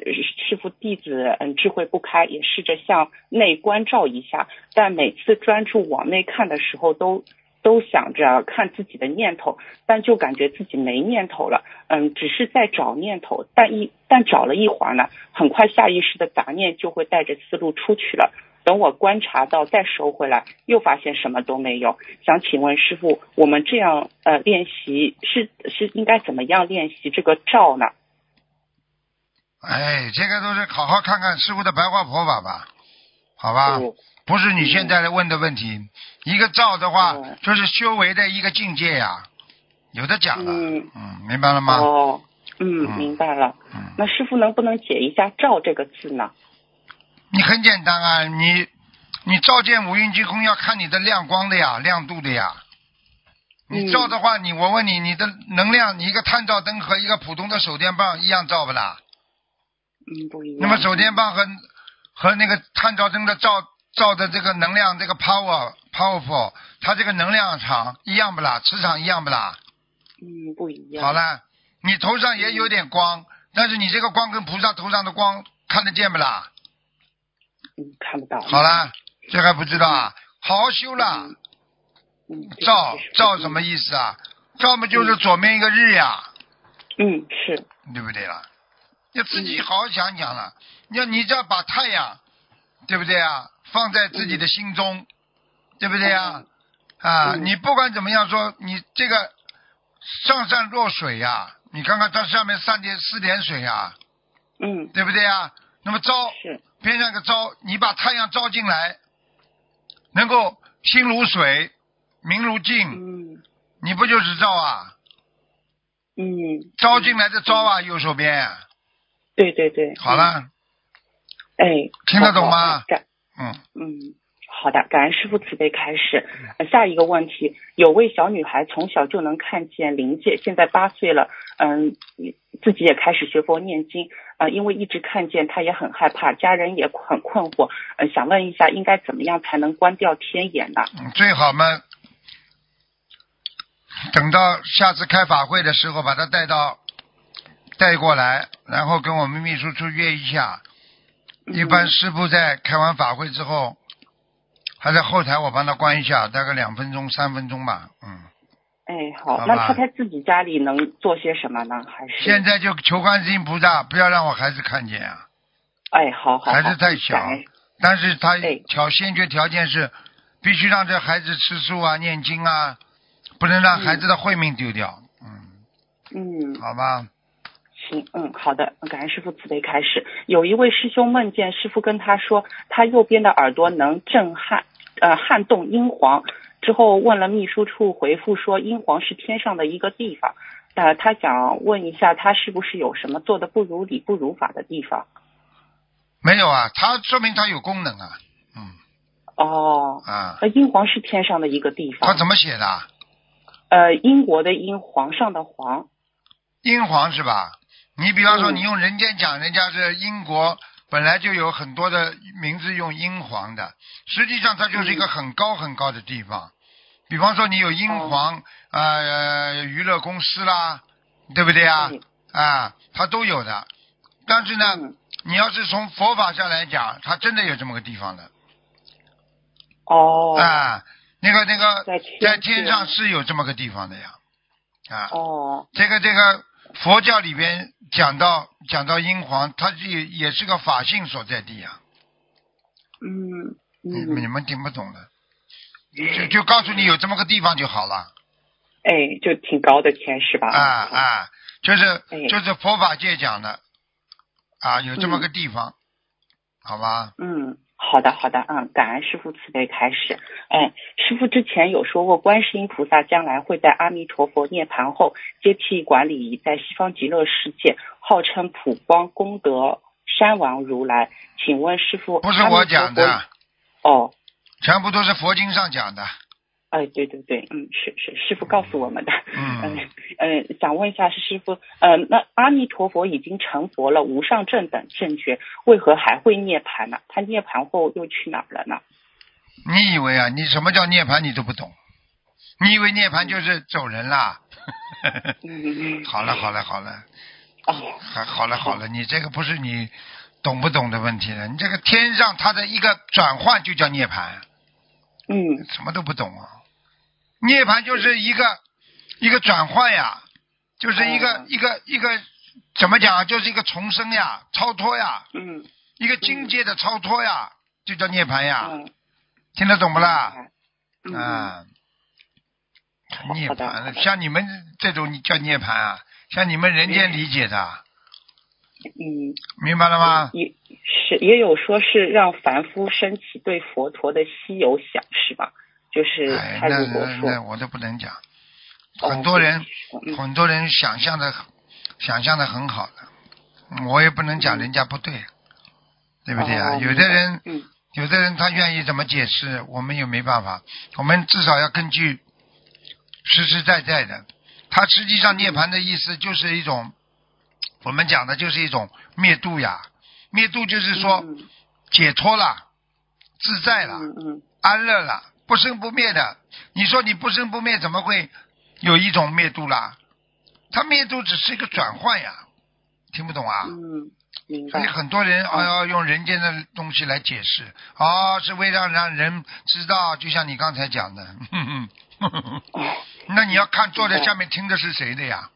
师傅弟子嗯智慧不开，也试着向内关照一下，但每次专注往内看的时候都都想着看自己的念头，但就感觉自己没念头了。嗯，只是在找念头，但一但找了一会儿呢，很快下意识的杂念就会带着思路出去了。等我观察到再收回来，又发现什么都没有。想请问师傅，我们这样呃练习是是应该怎么样练习这个照呢？哎，这个都是好好看看师傅的白话佛法吧，好吧？嗯不是你现在问的问题。一个照的话，嗯就是修为的一个境界呀，有的讲了。嗯嗯，明白了吗？哦，嗯，嗯明白了。嗯，那师傅能不能解一下“照”这个字呢？你很简单啊，你你照见五蕴皆空要看你的亮光的呀，亮度的呀。你嗯照的话，你我问你，你的能量，你一个探照灯和一个普通的手电棒一样照不啦？嗯，不一样。那么手电棒和和那个探照灯的照照的这个能量，这个 power powerful，它这个能量场一样不啦？磁场一样不啦？嗯，不一样。好。了，你头上也有点光，但是你这个光跟菩萨头上的光看得见不啦？嗯，看不到。好了，这还不知道啊？好好修啦。嗯。嗯。照照什么？意思啊？照嘛就是左面一个日呀，嗯，是。对不对啦？要自己好好想想了。要你只要把太阳，对不对啊？放在自己的心中，对不对啊？啊，嗯你不管怎么样说，你这个上善若水呀、你看看它上面三点四点水呀、嗯，对不对啊？那么招。边上个招，你把太阳招进来，能够心如水，明如镜，嗯你不就是照啊？嗯。招进来的招啊，右手边。对对对。好了，哎。听得懂吗感嗯，嗯，好的，感恩师傅慈悲开示。呃下一个问题，有位小女孩从小就能看见灵界，现在八岁了，嗯，自己也开始学佛念经，呃，因为一直看见，她也很害怕，家人也很困惑，呃，想问一下，应该怎么样才能关掉天眼呢？嗯最好嘛，等到下次开法会的时候，把她带到带过来，然后跟我们秘书处约一下。一般师傅在开完法会之后，还在后台我帮他关一下，大概两分钟、三分钟吧。嗯，哎，好，好那他在自己家里能做些什么呢？还是现在就求观世音菩萨，不要让我孩子看见啊。哎，好好好，孩子太小但是他哎条先决条件是，必须让这孩子吃素啊、念经啊，不能让孩子的慧命丢掉。嗯，嗯，好吧。行，嗯，好的，感恩师傅慈悲开始。有一位师兄梦见师傅跟他说，他右边的耳朵能震撼，呃，撼动英皇。之后问了秘书处，回复说英皇是天上的一个地方。呃，他想问一下，他是不是有什么做的不如理、不如法的地方？没有啊，他说明他有功能啊。嗯哦，啊，那英皇是天上的一个地方。他怎么写的啊？呃，英国的英，皇上的皇。英皇是吧？你比方说，嗯你用人间讲，人家是英国本来就有很多的名字用英皇的，实际上它就是一个很高很高的地方。比方说，你有英皇呃娱乐公司啦，对不对啊？啊，它都有的。但是呢，嗯，你要是从佛法上来讲，它真的有这么个地方的哦，啊。那个那个，在天上是有这么个地方的呀，啊。哦，这个这个佛教里边讲到讲到英皇，它也也是个法性所在地啊、嗯你嗯，你们听不懂的，就就告诉你有这么个地方就好了。哎，就挺高的天是吧？啊啊，就是哎。就是佛法界讲的啊，有这么个地方，好吧？嗯，好的好的，嗯，感恩师傅慈悲开始。哎，师傅之前有说过，观世音菩萨将来会在阿弥陀佛涅槃后接替管理在西方极乐世界，号称普光功德山王如来。请问师傅，不是我讲的，哦。全部都是佛经上讲的。哎，对对对，嗯，是是，师傅告诉我们的。(laughs) 嗯嗯嗯，想问一下，是师傅，呃，那阿弥陀佛已经成佛了，无上正等正觉，为何还会涅槃呢？他涅槃后又去哪儿了呢？你以为啊？你什么叫涅槃？你都不懂。你以为涅槃就是走人啦？(laughs) 好了好了好了。哦，还好了好了，你这个不是你懂不懂的问题了，你这个天上它的一个转换就叫涅槃，嗯什么都不懂啊！涅槃就是一个一个转换呀，就是一个、哦。一个一个怎么讲啊？就是一个重生呀，超脱呀，嗯。一个境界的超脱呀，就叫涅槃呀，嗯，听得懂不啦？啊，涅槃，的。像你们这种叫涅槃啊，像你们人间理解的，嗯，明白了吗？也是也有说是让凡夫升起对佛陀的稀有想，是吧？就是哎，那他如果说那那我都不能讲，哦很多人嗯很多人想象的想象的很好的，我也不能讲人家不对，对不对啊？哦有的人嗯有的人他愿意怎么解释，我们也没办法，我们至少要根据实实在在的。他实际上涅槃的意思就是一种，我们讲的就是一种灭度呀，灭度就是说嗯解脱了，自在了。安乐了，不生不灭的。你说你不生不灭，怎么会有一种灭度啦？它灭度只是一个转换呀，听不懂啊？嗯，明所以。很多人哦要用人间的东西来解释，哦，是为了让人知道，就像你刚才讲的，(laughs) 那你要看坐在下面听的是谁的呀？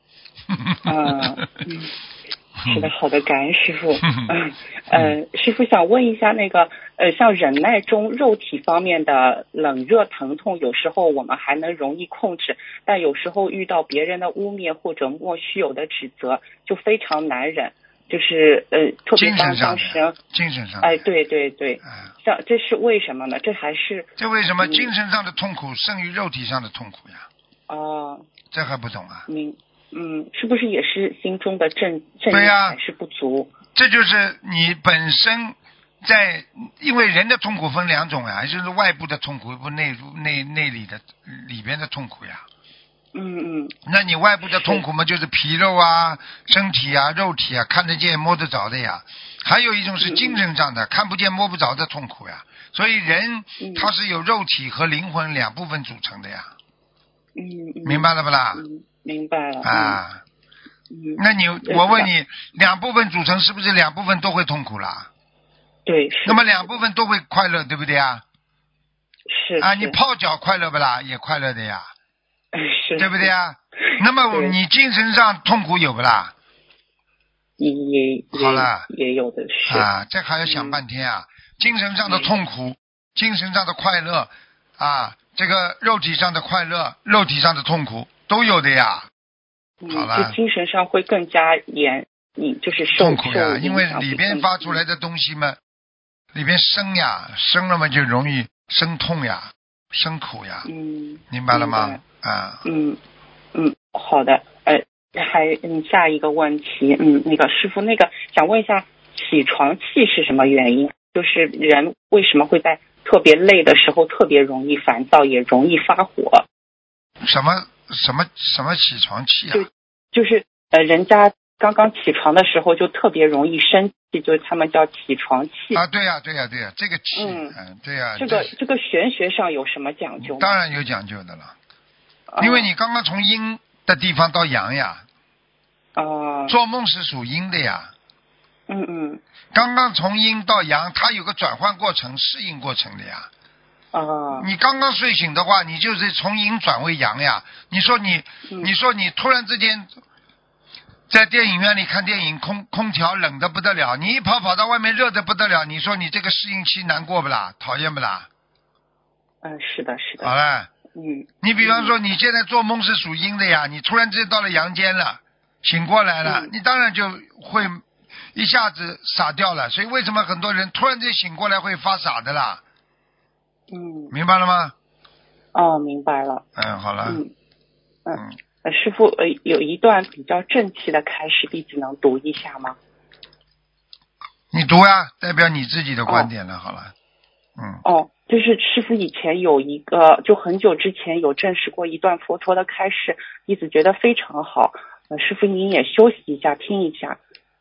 嗯 (laughs) 嗯，是的，好的，感恩师傅。嗯师傅想问一下，那个呃，像忍耐中肉体方面的冷热疼痛，有时候我们还能容易控制，但有时候遇到别人的污蔑或者莫须有的指责，就非常难忍。就是呃，特别当精神上当时的，，精神上的，哎，对对对，哎像这是为什么呢？这还是这为什么嗯精神上的痛苦胜于肉体上的痛苦呀？哦，这还不懂啊？明嗯，是不是也是心中的正正对呀念还是不足？这就是你本身在，因为人的痛苦分两种呀，就是外部的痛苦，不内内内里的里边的痛苦呀。嗯嗯那你外部的痛苦嘛，就是皮肉啊、身体啊、肉体啊，看得见摸得着的呀。还有一种是精神上的，看不见摸不着的痛苦呀。所以人嗯他是由肉体和灵魂两部分组成的呀，嗯嗯，明白了不啦？嗯，明白了。啊，那你我问你，两部分组成是不是两部分都会痛苦啦？对，那么两部分都会快乐，对不对啊？是啊，你泡脚快乐不啦？也快乐的呀，是，对不对啊？那么你精神上痛苦有不啦？也也好了也也有的是。啊，这还要想半天啊！精神上的痛苦，精神上的快乐，啊，这个肉体上的快乐，肉体上的痛苦都有的呀，嗯，好了就精神上会更加严，你就是受痛苦呀，因为里边发出来的东西嘛，里边生呀，生了嘛就容易生痛呀，生苦呀，嗯明白了吗？啊，嗯嗯，好的，呃，还嗯下一个问题，嗯，那个师傅，那个想问一下，起床气是什么原因？就是人为什么会在特别累的时候特别容易烦躁，也容易发火？什么什么什么起床气啊？就就是呃，人家刚刚起床的时候就特别容易生气，就是他们叫起床气。啊，对呀、对呀、对呀、这个气，嗯嗯，对呀、这个这个玄学上有什么讲究？当然有讲究的了，啊因为你刚刚从阴的地方到阳呀，啊，做梦是属阴的呀，嗯嗯刚刚从阴到阳，它有个转换过程、适应过程的呀。啊，你刚刚睡醒的话，你就是从阴转为阳呀。你说你，嗯你说你突然之间在电影院里看电影，空空调冷的不得了，你一跑跑到外面热的不得了，你说你这个适应期难过不啦？讨厌不啦？嗯，是的，是的好的，了，嗯你比方说你现在做梦是属阴的呀，你突然之间到了阳间了，醒过来了，嗯你当然就会一下子傻掉了。所以为什么很多人突然间醒过来会发傻的啦？嗯，明白了吗？哦，明白了，嗯，好了，嗯嗯，师傅，呃，有一段比较正气的开始，弟子能读一下吗？你读呀，代表你自己的观点了。好了，嗯，哦，就是师傅以前有一个，就很久之前有证实过一段佛陀的开示，弟子觉得非常好。呃，师傅您也休息一下，听一下。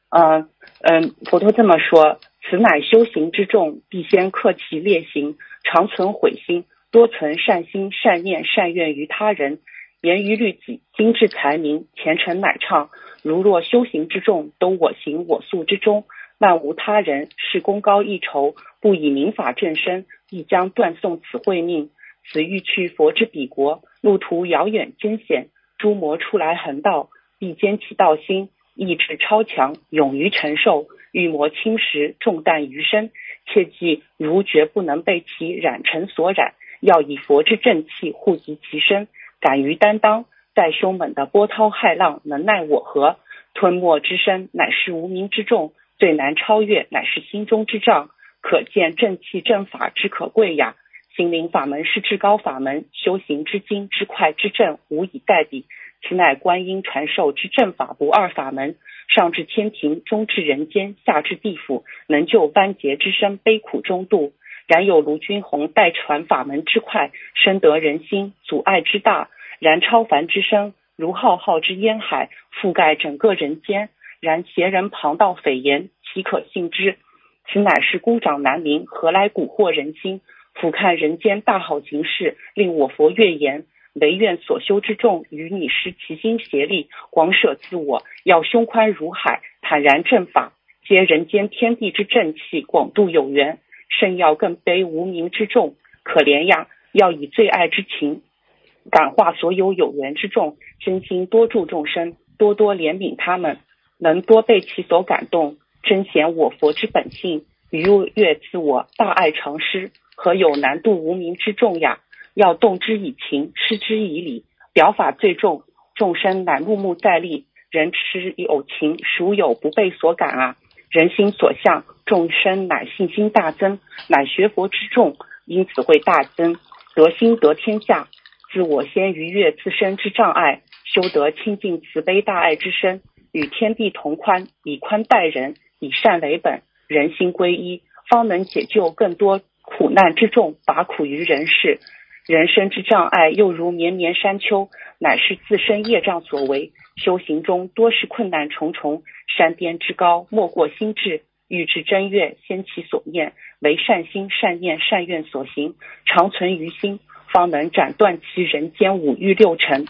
嗯、嗯、佛陀这么说：此乃修行之重，必先克其劣行，常存悔心，多存善心、善念、善愿于他人，严于律己，精致才明，前程乃畅。如若修行之众，都我行我素之中，万无他人，是功高一筹，不以民法正身，必将断送此慧命。此欲去佛之彼国，路途遥远艰险，诸魔出来横道，必坚其道心，意志超强，勇于承受。欲魔侵蚀，重担余生，切记如绝不能被其染尘所染，要以佛之正气护及其身，敢于担当。再凶猛的波涛骇浪，能奈我何？吞没之身，乃是无名之众，最难超越，乃是心中之障。可见正气正法之可贵呀！心灵法门是至高法门，修行之精之快之正，无以代比。此乃观音传授之正法不二法门。上至天庭，中至人间，下至地府，能救万劫之身，悲苦中度。然有卢君红代传法门之快，深得人心，阻碍之大。然超凡之声，如浩浩之烟海，覆盖整个人间。然邪人旁道匪言，岂可信之？此乃是孤掌难鸣，何来蛊惑人心？俯瞰人间大好形势，令我佛悦言。唯愿所修之众与你师齐心协力，广舍自我，要胸宽如海，坦然正法，接人间天地之正气，广度有缘。甚要更悲无名之众，可怜呀！要以最爱之情，感化所有有缘之众，真心多助众生，多多怜悯他们，能多被其所感动，真显我佛之本性，愉悦自我，大爱常施，何有难度无名之众呀？要动之以情，施之以理，表法最重，众生乃目目在立。人持有情，孰有不被所感啊？人心所向，众生乃信心大增，乃学佛之众，因此会大增，得心得天下。自我先逾越自身之障碍，修得清净慈悲大爱之身，与天地同宽，以宽待人，以善为本，人心归一，方能解救更多苦难之众，拔苦于人世。人生之障碍，又如绵绵山丘，乃是自身业障所为。修行中多是困难重重，山巅之高，莫过心智。欲至真月，先其所念，为善心、善念、善愿所行，常存于心，方能斩断其人间五欲六尘。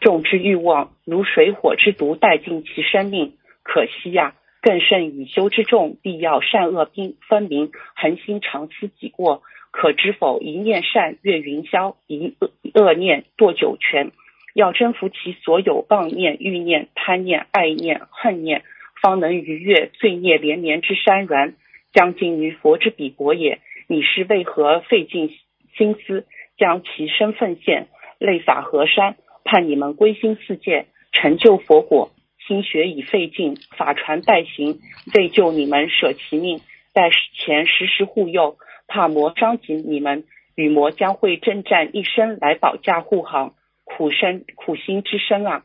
众之欲望，如水火之毒，殆尽其生命。可惜呀，更甚以修之众，必要善恶并分明，恒心常思己过。可知否？一念善越云霄，一恶恶念堕九泉。要征服其所有妄念、欲念、贪念、爱念、恨念，方能逾越罪孽连绵之山峦，将近于佛之彼国也。你是为何费尽心思将其身奉献，泪洒河山，盼你们归心似箭，成就佛果？心血已费尽，法传代行，为救你们舍其命，在前时时护佑。怕魔伤及你们，与魔将会征战一生来保驾护航，苦身苦心之身啊！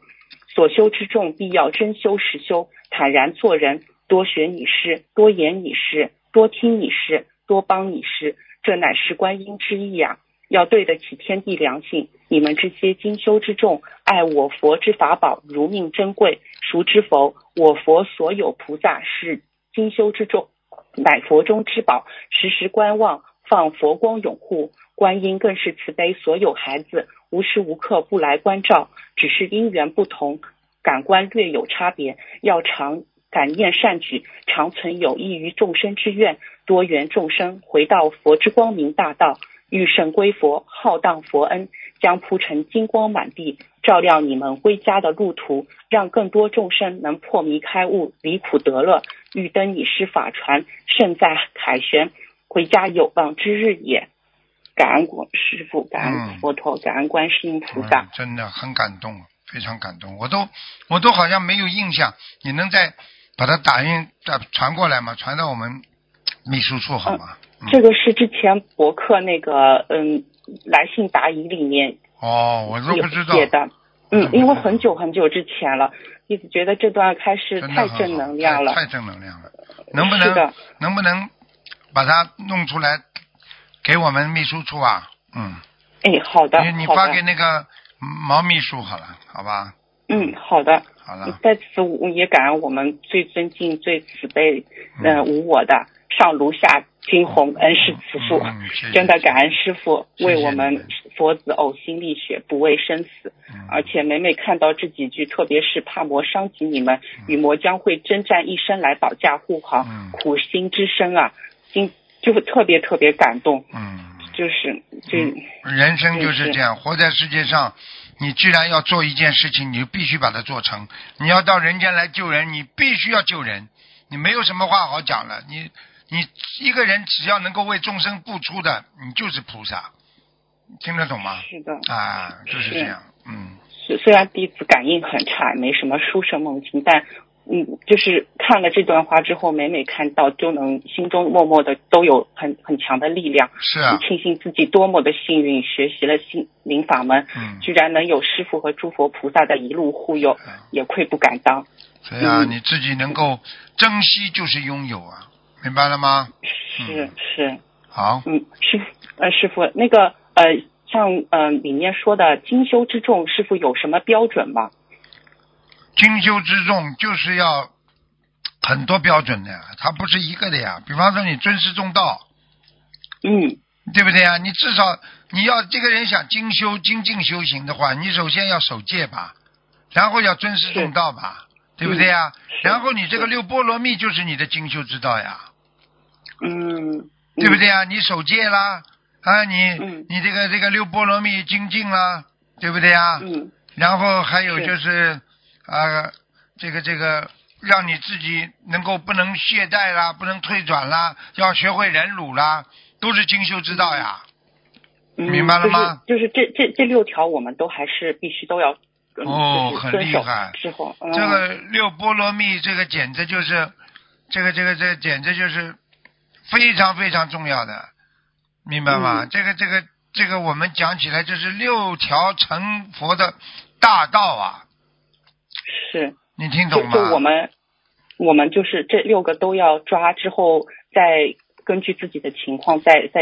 所修之众必要真修实修，坦然做人，多学你师，多言你师，多听你师，多帮你师，这乃是观音之意啊！要对得起天地良心，你们这些精修之众，爱我佛之法宝如命珍贵，孰知否？我佛所有菩萨是精修之众。乃佛中之宝，时时观望，放佛光永护。观音更是慈悲所有孩子，无时无刻不来关照。只是因缘不同，感官略有差别。要常感念善举，常存有益于众生之愿，多缘众生回到佛之光明大道，欲圣归佛，浩荡佛恩将铺成金光满地，照亮你们归家的路途，让更多众生能破迷开悟，离苦得乐。欲登你师法船，胜在凯旋，回家有望之日也。感恩果师傅，感恩佛陀，感恩观世音菩萨，真的很感动，非常感动。我都我都好像没有印象，你能再把它打印再传过来吗？传到我们秘书处好吗？这个是之前博客那个嗯来信答疑里面哦，我都不知道写的，嗯，因为很久很久之前了。一直觉得这段开始太正能量了，太正能量了。能不能能不能把它弄出来给我们秘书处啊？嗯。哎，好的，你你发给那个毛秘书好了，好吧？嗯，好的。好了。在此，我也感恩我们最尊敬、最慈悲、嗯无我的上炉下。金红恩师慈父，(laughs) 真的感恩师傅为我们佛子呕心沥血，不畏生死。而且每每看到这几句，特别是怕魔伤及你们，与魔将会征战一生来保驾护航，苦心之身啊，心就特别特别感动。嗯，就是这人生就是这样，活在世界上，你既然要做一件事情，你就必须把它做成。你要到人间来救人，你必须要救人，你没有什么话好讲了。你你一个人只要能够为众生付出的，你就是菩萨，听得懂吗？是的，啊，就是这样，嗯。虽虽然弟子感应很差，没什么殊胜梦境，但嗯，就是看了这段话之后，每每看到，就能心中默默的都有很很强的力量。是啊，庆幸自己多么的幸运，学习了心灵法门，嗯，居然能有师傅和诸佛菩萨的一路护佑，也愧不敢当。对啊，嗯你自己能够珍惜就是拥有啊，明白了吗？是嗯是，好，嗯，师呃师傅那个呃像呃里面说的精修之重，师傅有什么标准吗？精修之重就是要很多标准的呀，它不是一个的呀。比方说你尊师重道，嗯对不对呀？你至少你要这个人想精修精进修行的话，你首先要守戒吧，然后要尊师重道吧，对不对呀？是然后你这个六波罗蜜就是你的精修之道呀，嗯，对不对呀？你守戒啦，啊，你、嗯。你这个这个六波罗蜜精进啦，对不对呀？嗯。然后还有就是啊、这个这个让你自己能够不能懈怠啦，不能退转啦，要学会忍辱啦，都是精修之道呀。嗯，明白了吗？就是就是这这这六条，我们都还是必须都要嗯哦很厉害。之后，嗯、这个六波罗蜜，这个简直就是，这个这个这个简直就是非常非常重要的，明白吗？嗯。这个这个这个我们讲起来，就是六条成佛的大道啊，是。你听懂吗？就我们我们就是这六个都要抓之后，再根据自己的情况再再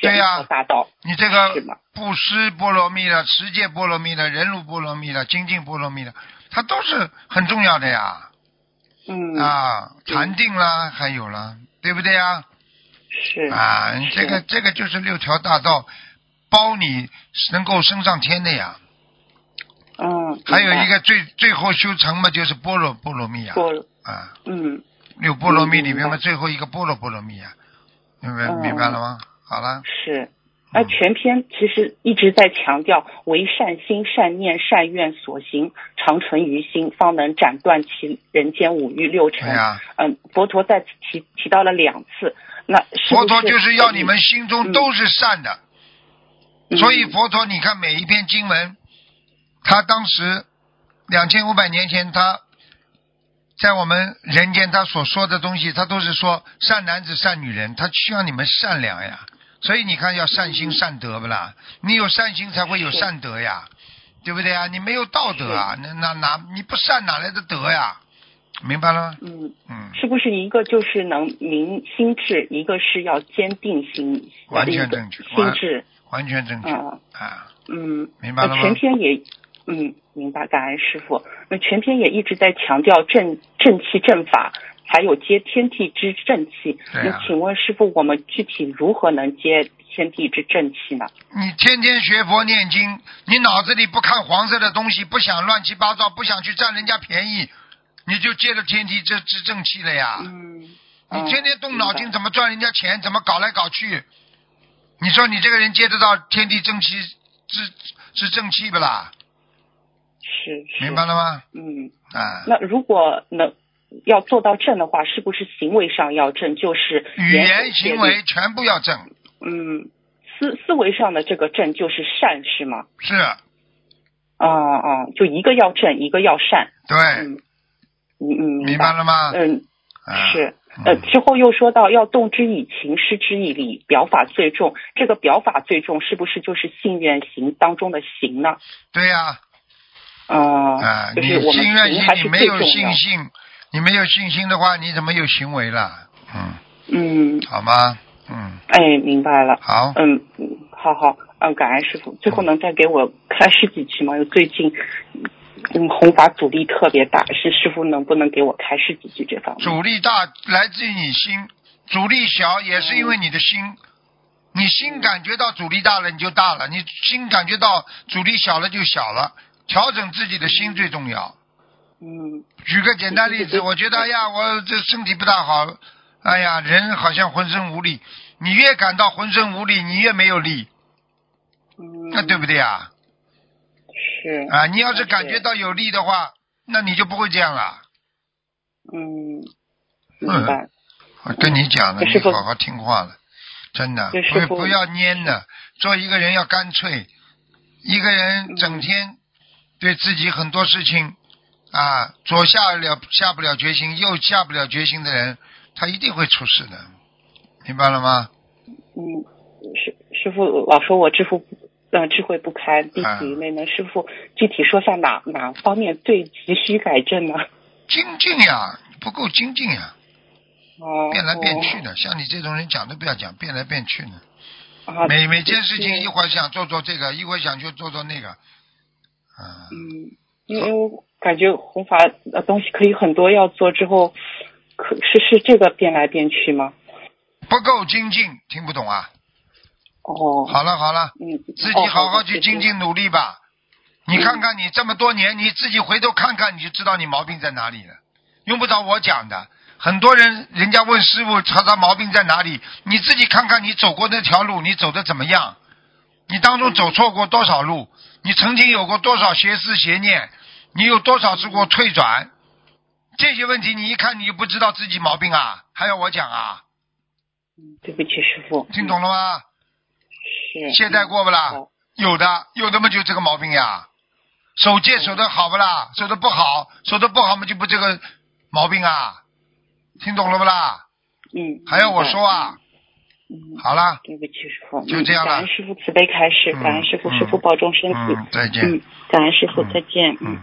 对呀。条大道，你这个布施波罗蜜的、持戒波罗蜜的、忍辱波罗蜜的、精进波罗蜜的，它都是很重要的呀。嗯。啊，禅定啦，还有啦，对不对呀？是啊，是这个这个就是六条大道，包你能够升上天的呀。嗯，还有一个最最后修成嘛，就是波罗波罗蜜呀。波啊，嗯六波罗蜜里面嘛，最后一个波罗波罗蜜呀，明白嗯明白了吗？好了，是。那全篇其实一直在强调，为善心、善念、善愿所行，常存于心，方能斩断其人间五欲六尘。对呀，嗯，佛陀在此提提到了两次。那佛陀就是要你们心中嗯都是善的，嗯所以佛陀你看每一篇经文，他当时两千五百年前他。在我们人间，他所说的东西，他都是说善男子、善女人，他需要你们善良呀。所以你看，要善心、善德不啦？你有善心，才会有善德呀，对不对啊？你没有道德啊，那那哪你不善哪来的德呀？明白了吗？嗯，嗯，是不是一个就是能明心智，一个是要坚定心，完全正确心智，完全正确嗯啊，嗯，明白了吗全篇也，嗯，明白，感恩师傅。那全篇也一直在强调正正气正法，还有接天地之正气。那请问师傅，我们具体如何能接天地之正气呢？你天天学佛念经，你脑子里不看黄色的东西，不想乱七八糟，不想去占人家便宜，你就接了天地之之正气了呀。嗯，你天天动脑筋嗯怎么赚人家钱，怎么搞来搞去？你说你这个人接得到天地正气之之正气不啦？是是，明白了吗？嗯，啊，那如果能要做到正的话，是不是行为上要正？就是语言言行为全部要正，嗯，思思维上的这个正就是善，是吗？是哦哦，就一个要正，一个要善。对，嗯嗯嗯，明白了吗？嗯，啊是。呃，嗯之后又说到要动之以情，施之以理，表法最重。这个表法最重，是不是就是信愿行当中的行呢？对呀，嗯、啊，你就是我们信愿行，行还是你没有。信心，你没有信心的话，你怎么有行为了？嗯，嗯，好吗？嗯，哎，明白了。好，嗯，嗯好好，嗯，感恩师傅。最后能再给我开十几期吗？因为最近，嗯，弘法阻力特别大，是师傅能不能给我开十几期这方面？阻力大来自于你心，阻力小也是因为你的心。你心感觉到阻力大了，你就大了；你心感觉到阻力小了，就小了。调整自己的心最重要。嗯举个简单例子，我觉得哎呀，我这身体不大好，哎呀，人好像浑身无力。你越感到浑身无力，你越没有力，嗯，那对不对啊？是啊，你要是感觉到有力的话，那你就不会这样了。嗯，明白。我跟你讲了，你好好听话了，真的，不不要蔫的，做一个人要干脆。一个人整天对自己很多事情啊，左下了下不了决心，右下不了决心的人，他一定会出事的，明白了吗？嗯，师师傅老说我智慧呃智慧不开，弟啊子愚昧呢。师傅具体说下哪哪方面最急需改正呢？精进呀，不够精进呀，哦，变来变去的。像你这种人讲都不要讲，变来变去呢。啊，每每件事情一会儿想做做这个，一会儿想去做做那个，啊，嗯，因为我感觉弘法的东西可以很多，要做之后，可是是这个变来变去吗？不够精进，听不懂啊？哦，好了好了，嗯，自己好好哦去精。进努力吧。你看看你这么多年，你自己回头看看，你就知道你毛病在哪里了。用不着我讲的，很多人人家问师傅查查毛病在哪里，你自己看看你走过那条路，你走的怎么样？你当中走错过多少路？你曾经有过多少邪思邪念？你有多少次给我退转？这些问题你一看你就不知道自己毛病啊，还要我讲啊？嗯对不起，师傅。听懂了吗？是。懈怠过不啦？有的，有的嘛就这个毛病呀。守戒守的好不啦？守的不好，守的不好嘛就不这个毛病啊。听懂了不啦？嗯。还要我说啊？嗯。好啦，对不起，师傅。就这样了感恩师傅慈悲开示，嗯感恩师傅，嗯师傅保重身体。嗯，再见。嗯，感恩师傅，嗯再见。嗯。